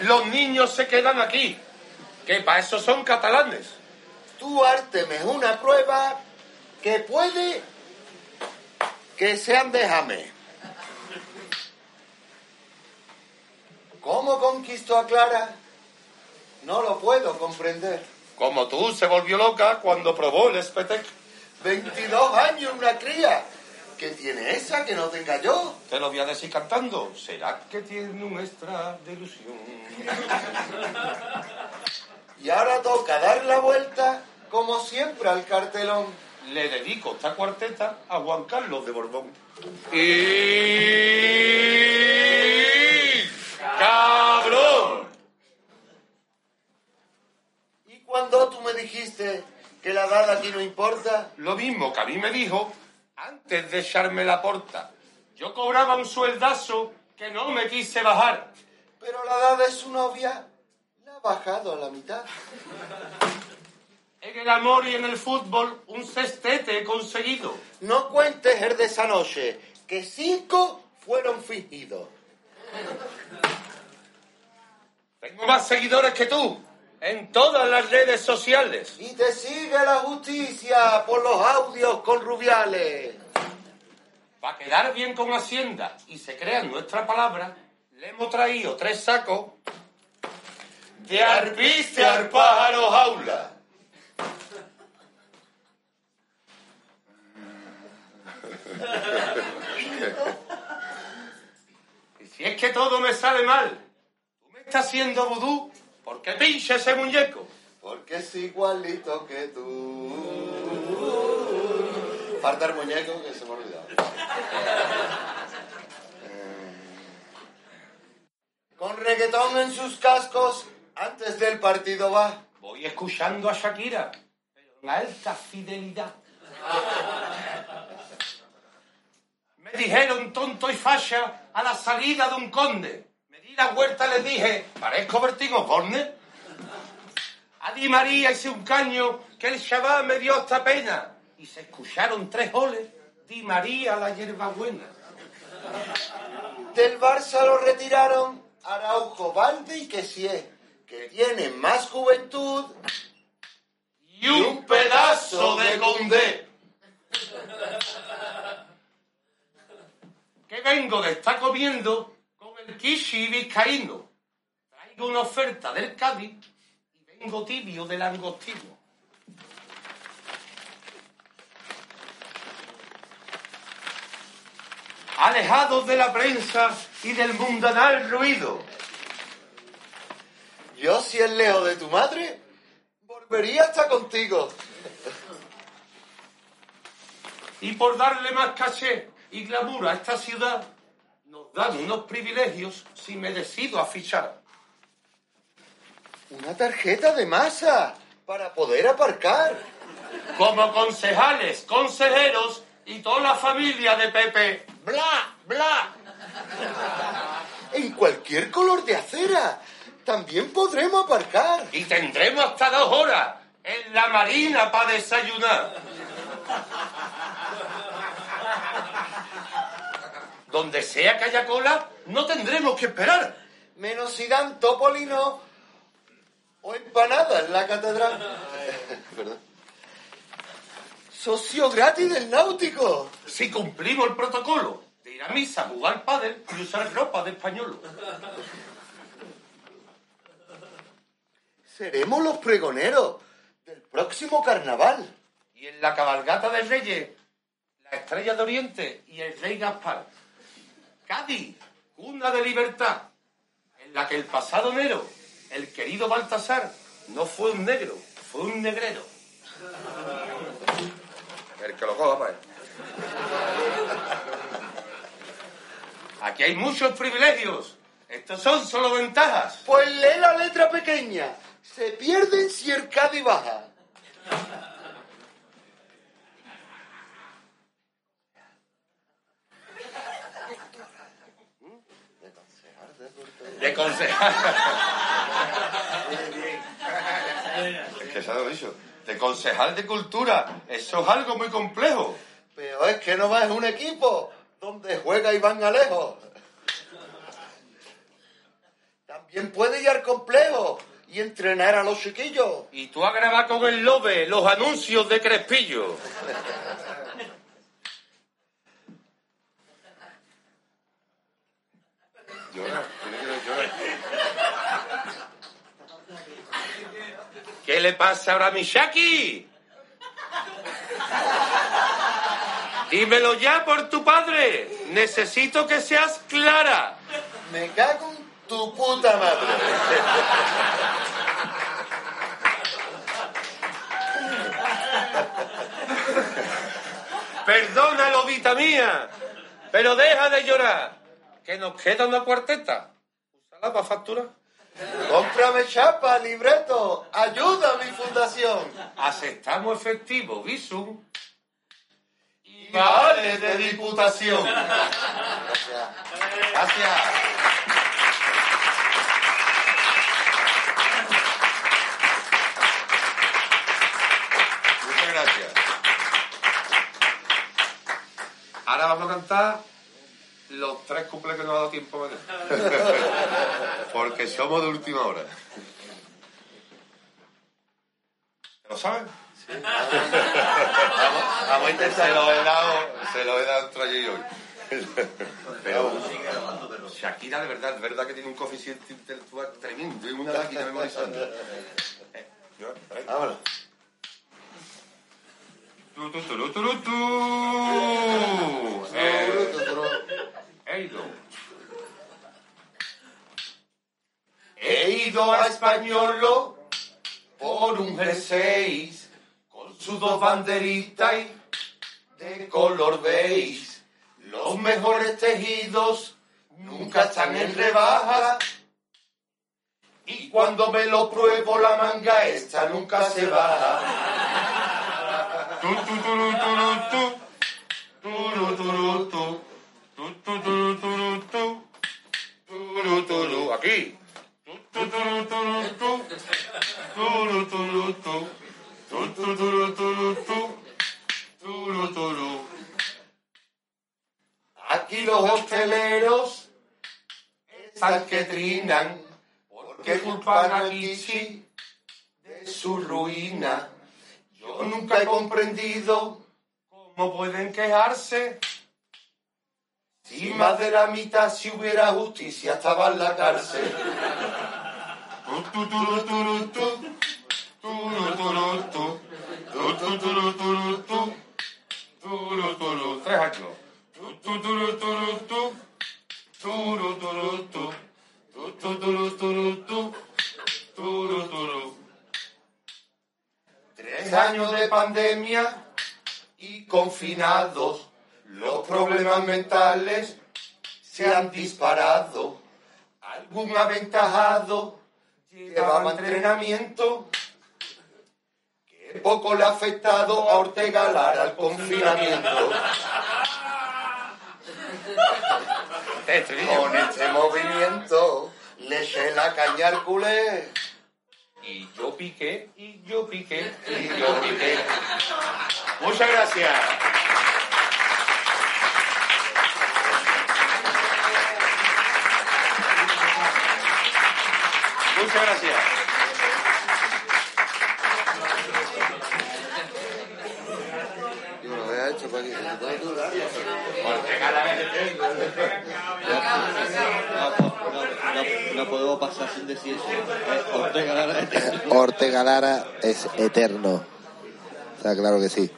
Los niños se quedan aquí, que para eso son catalanes. Tú árteme una prueba que puede que sean de Jame. ¿Cómo conquistó a Clara? No lo puedo comprender. Como tú, se volvió loca cuando probó el espetec. 22 años una cría. ¿Qué tiene esa que no tenga yo? Te lo voy a decir cantando. ¿Será que tiene un extra de ilusión? Y ahora toca dar la vuelta, como siempre, al cartelón. Le dedico esta cuarteta a Juan Carlos de Borbón. Y... ¡Cabrón! ¿Y cuando tú me dijiste que la edad aquí no importa? Lo mismo que a mí me dijo antes de echarme la porta. Yo cobraba un sueldazo que no me quise bajar. Pero la edad de su novia la ha bajado a la mitad. En el amor y en el fútbol un cestete he conseguido. No cuentes el de esa noche, que cinco fueron fingidos. Tengo más seguidores que tú en todas las redes sociales. Y te sigue la justicia por los audios con Rubiales. Para quedar bien con Hacienda y se crean nuestra palabra, le hemos traído tres sacos de arbiste al pájaro jaula. Y si es que todo me sale mal, tú me estás haciendo vudú, ¿por qué pinche ese muñeco? Porque es igualito que tú. Falta el muñeco que se me ha olvidado. Con reggaetón en sus cascos, antes del partido va. Voy escuchando a Shakira, pero en alta fidelidad. Me dijeron tonto y fascia a la salida de un conde. Me di la vuelta y les dije, parezco Bertín Osborne. A Di María hice un caño que el chaval me dio esta pena. Y se escucharon tres goles. Di María la hierbabuena. Del Barça lo retiraron Araujo, Valde y Kessie, que tienen más juventud Y un pedazo de condé. Que vengo de estar comiendo con el kishi vizcaíno. Traigo una oferta del Cádiz y vengo tibio del angostino. Alejados de la prensa y del mundanal ruido. Yo, si es lejos de tu madre, volvería hasta contigo. Y por darle más caché y glamour a esta ciudad, nos dan unos privilegios si me decido a fichar. Una tarjeta de masa para poder aparcar. Como concejales, consejeros y toda la familia de Pepe. ¡Bla, bla! En cualquier color de acera. También podremos aparcar. Y tendremos hasta dos horas en la marina para desayunar. Donde sea que haya cola, no tendremos que esperar. Menos si dan topolino o empanada en la catedral. Perdón. Socio gratis del náutico. Si cumplimos el protocolo de ir a misa, jugar pádel y usar ropa de español. Seremos los pregoneros del próximo carnaval. Y en la cabalgata de Reyes, la estrella de Oriente y el rey Gaspar. Cádiz, cuna de libertad, en la que el pasado enero el querido Baltasar no fue un negro, fue un negrero. El que lo coja, pues. Aquí hay muchos privilegios. Estos son solo ventajas. Pues lee la letra pequeña. Se pierden si el Cádiz baja. De concejal. Es que se ha dicho. De concejal de cultura. Eso es algo muy complejo. Pero es que no va en un equipo donde juega Iván Alejo. También puede ir al complejo y entrenar a los chiquillos. Y tú a grabar con el Lobe los anuncios de Crespillo tiene que llorar. ¿Qué le pasa ahora a mi Shaki? Dímelo ya por tu padre. Necesito que seas clara. Me cago en tu puta madre. Perdona, lobita mía, pero deja de llorar. Que nos queda una cuarteta. Úsala para facturar. Cómprame chapa, libreto. Ayuda a mi fundación. Aceptamos efectivo, visum. Y vale de diputación. Gracias. Gracias. Muchas gracias. Ahora vamos a cantar los tres cumples que nos ha dado tiempo a. Porque somos de última hora. ¿Lo saben? Vamos a intentar. Se lo he dado, se lo he dado entre ayer y hoy. Pero Shakira de verdad, es verdad que tiene un coeficiente intelectual tremendo y una máquina memorizando. Eh. Vámonos. Tu, tu, turu, turu, tu. Eh, he ido. He ido a Españolo por un G6 con sus dos banderitas de color beige. Los mejores tejidos nunca están en rebaja. Y cuando me lo pruebo la manga esta nunca se baja. Aquí los hosteleros están que trinan porque culpan a Kichi de su ruina. Yo nunca he comprendido cómo pueden quejarse. Si más de la mitad si hubiera justicia estaba en la cárcel. Tu, tu, turu, turu, tu. Turu, turu, tu. Tu, tu, turu, turu, tu. Turu, turu. Tres años. Tu, tu, turu, turu, tu. Turu, turu, tu. Tu, tu, turu, turu, tu. Turu, turu. Tres años de pandemia y confinados. Los problemas mentales se han disparado. Algún aventajado llevaba entrenamiento. Poco le ha afectado a Ortega Lara el confinamiento. Con este movimiento le eché la caña al culé. Y yo piqué, y yo piqué, y yo piqué. Muchas gracias. Muchas gracias. Durar. No podemos pasar sin decir eso. Ortega Lara es- Ortega Lara es eterno. Está claro que sí.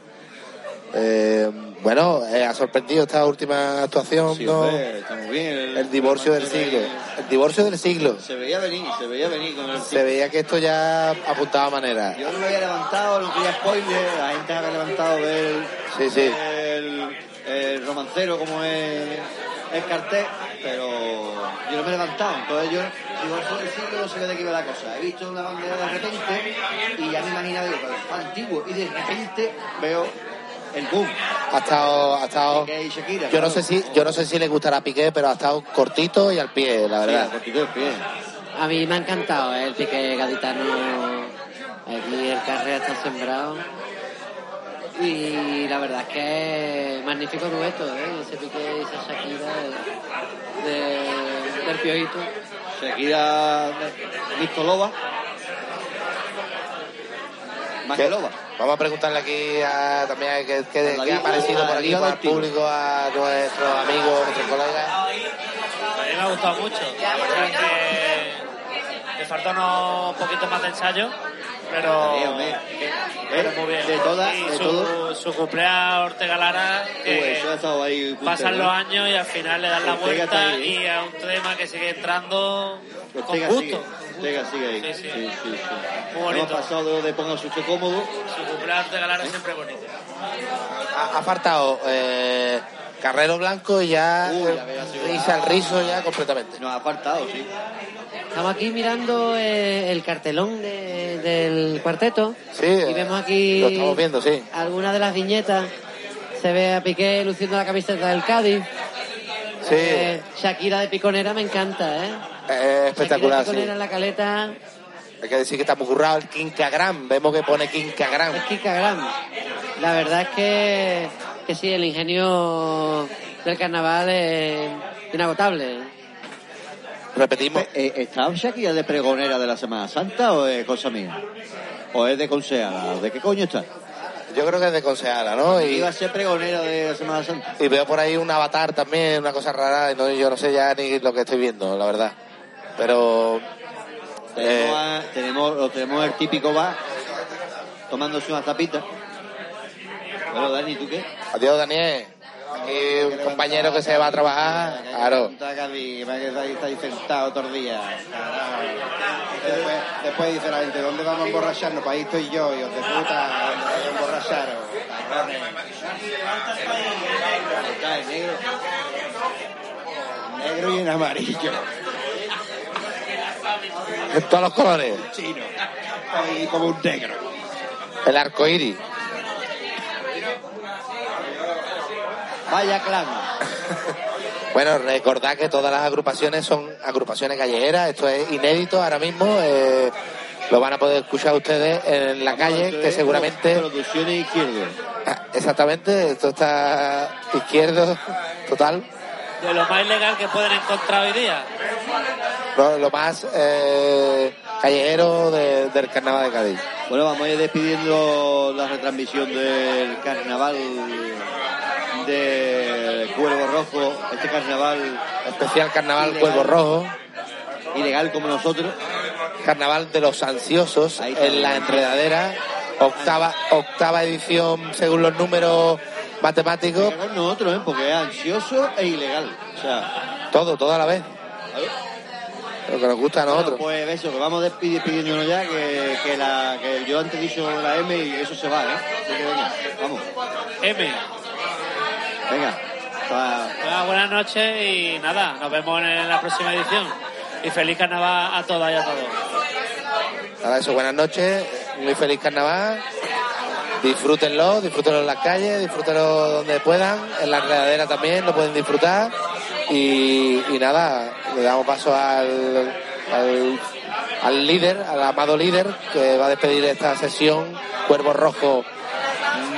Eh, bueno, eh, ha sorprendido esta última actuación, Sí, ¿no? hombre, está muy bien. El, El divorcio del siglo. El divorcio del siglo. Se veía venir, se veía venir con el Se veía que esto ya apuntaba manera. Yo no me había levantado, no quería spoiler, la gente había levantado el, Sí, sí. el, el romancero como es el cartel, pero yo no me he levantado, entonces yo digo, eso del siglo no sé de qué iba la cosa. He visto una bandera de repente y ya me imaginaba, digo, pero es antiguo, y de repente veo el boom. Ha estado, ha estado. Piqué y Shakira, Yo no sé si, yo no sé si le gustará a Piqué, pero ha estado cortito y al pie, la verdad. cortito y al pie. A mí me ha encantado ¿eh? el pique gaditano. Aquí el carrera está sembrado. Y la verdad es que es magnífico dueto, ¿eh? Ese pique y esa Shakira de, de- del piojito. Shakira visto loba. Más que loba. Vamos a preguntarle aquí a, también a qué, qué- A ha vida- parecido a por aquí, para el público, a nuestros amigos, nuestros colegas. A mí me ha gustado mucho. Creo que, que falta unos poquitos más de ensayo, pero, Sí, hombre. pero Eh, muy bien. de todas- y de su, todo- su cumpleaños Ortega Lara, eso ahí pasan ¿eh? los años y al final le dan la Ortega vuelta ahí, ¿eh? y a un tema que sigue entrando con gusto. sigue, Ortega sigue ahí. Sí, sí. Sí, sí, sí. Muy bonito. Hemos pasado de, cómodo. Su cumpleaños Ortega Lara siempre bonito. Ha, ha faltado eh, Carrero Blanco y ya, Uy, eh, risa rizo ya completamente. Nos ha apartado, sí. Estamos aquí mirando eh, el cartelón de- del cuarteto. Sí, Y vemos aquí lo estamos viendo, sí. algunas de las viñetas. Se ve a Piqué luciendo la camiseta del Cádiz. Sí, Eh, Shakira de piconera me encanta, ¿eh? es espectacular, Shakira de sí. piconera en la caleta. Hay que decir que está muy currado el Quincagram. Vemos que pone Quincagram. Es Kika Gram. La verdad es que, que sí, el ingenio del carnaval es inagotable. Repetimos. Eh, ¿Está Shakira de pregonera de la Semana Santa o es cosa mía? ¿O es de consejera? ¿De qué coño está? Yo creo que es de Conseala, ¿no? Y, Iba a ser pregonera de la Semana Santa. y veo por ahí un avatar también, una cosa rara. y no- yo no sé ya ni lo que estoy viendo, la verdad. Pero Tenemos, Eh. a- tenemos, tenemos el típico bar tomándose una tapita. Bueno, Dani, ¿tú qué? adiós, Daniel. Aquí un compañero que se va a trabajar, claro. Está Cádiz, va a estar ahí- está ahí sentado todo el día. Después, después dice la gente, ¿dónde vamos a emborracharnos? Para ahí estoy yo, y os de puta, ¿dónde emborracharos? Negro. Negro y en amarillo. En todos los colores. Chino. Ahí como un negro. El arco iris. Vaya clan. Bueno, recordad que todas las agrupaciones son agrupaciones callejeras, esto es inédito ahora mismo, eh, lo van a poder escuchar ustedes en la calle, que seguramente... Producciones izquierdo. Exactamente, esto está izquierdo, total, De lo más ilegal que pueden encontrar hoy día. lo, lo más eh, callejero de- del carnaval de Cádiz. Bueno, vamos a ir despidiendo la retransmisión del carnaval de Cuervo Rojo, este carnaval Especial carnaval ilegal, Cuervo Rojo, ilegal como nosotros. carnaval de los ansiosos en la enredadera, octava, octava edición según los números matemáticos, Ilegal nosotros, ¿eh? porque es ansioso e ilegal. O sea, todo, todo a la vez. Lo que nos gusta a nosotros. Bueno, pues eso, que vamos despi- despidiéndonos ya, que, que, la, que yo antes he dicho la M y eso se va, ¿eh? Así que venga, vamos. M. Venga. Bueno, buenas noches y nada, nos vemos en la próxima edición. Y feliz carnaval a todas y a todos. Nada, eso, buenas noches, muy feliz carnaval. Disfrútenlo, disfrútenlo en las calles, disfrútenlo donde puedan, en la enredadera también lo pueden disfrutar. Y, y nada, le damos paso al, al, al líder, al amado líder, que va a despedir esta sesión Cuervo Rojo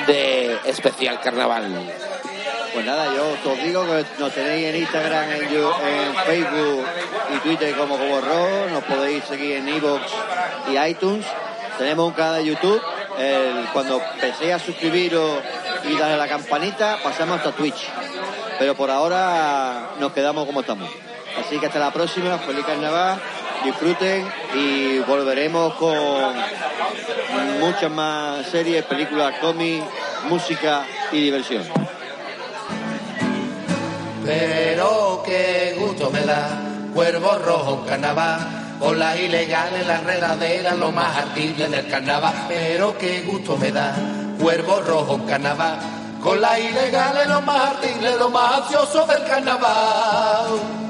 de especial carnaval. Pues nada, yo os digo que nos tenéis en Instagram, en, Facebook y Twitter como como Rojo, nos podéis seguir en iVoox y iTunes. Tenemos un canal de YouTube, cuando empecéis a suscribiros y darle a la campanita, pasamos hasta Twitch. Pero por ahora nos quedamos como estamos. Así que hasta la próxima, feliz carnaval, disfruten y volveremos con muchas más series, películas, cómics, música y diversión. Pero qué gusto me da, cuervo rojo carnaval, con las ilegales, las redaderas, lo más ardible del carnaval. Pero qué gusto me da, cuervo rojo carnaval, con las ilegales, lo más ardible, lo más ansioso del carnaval.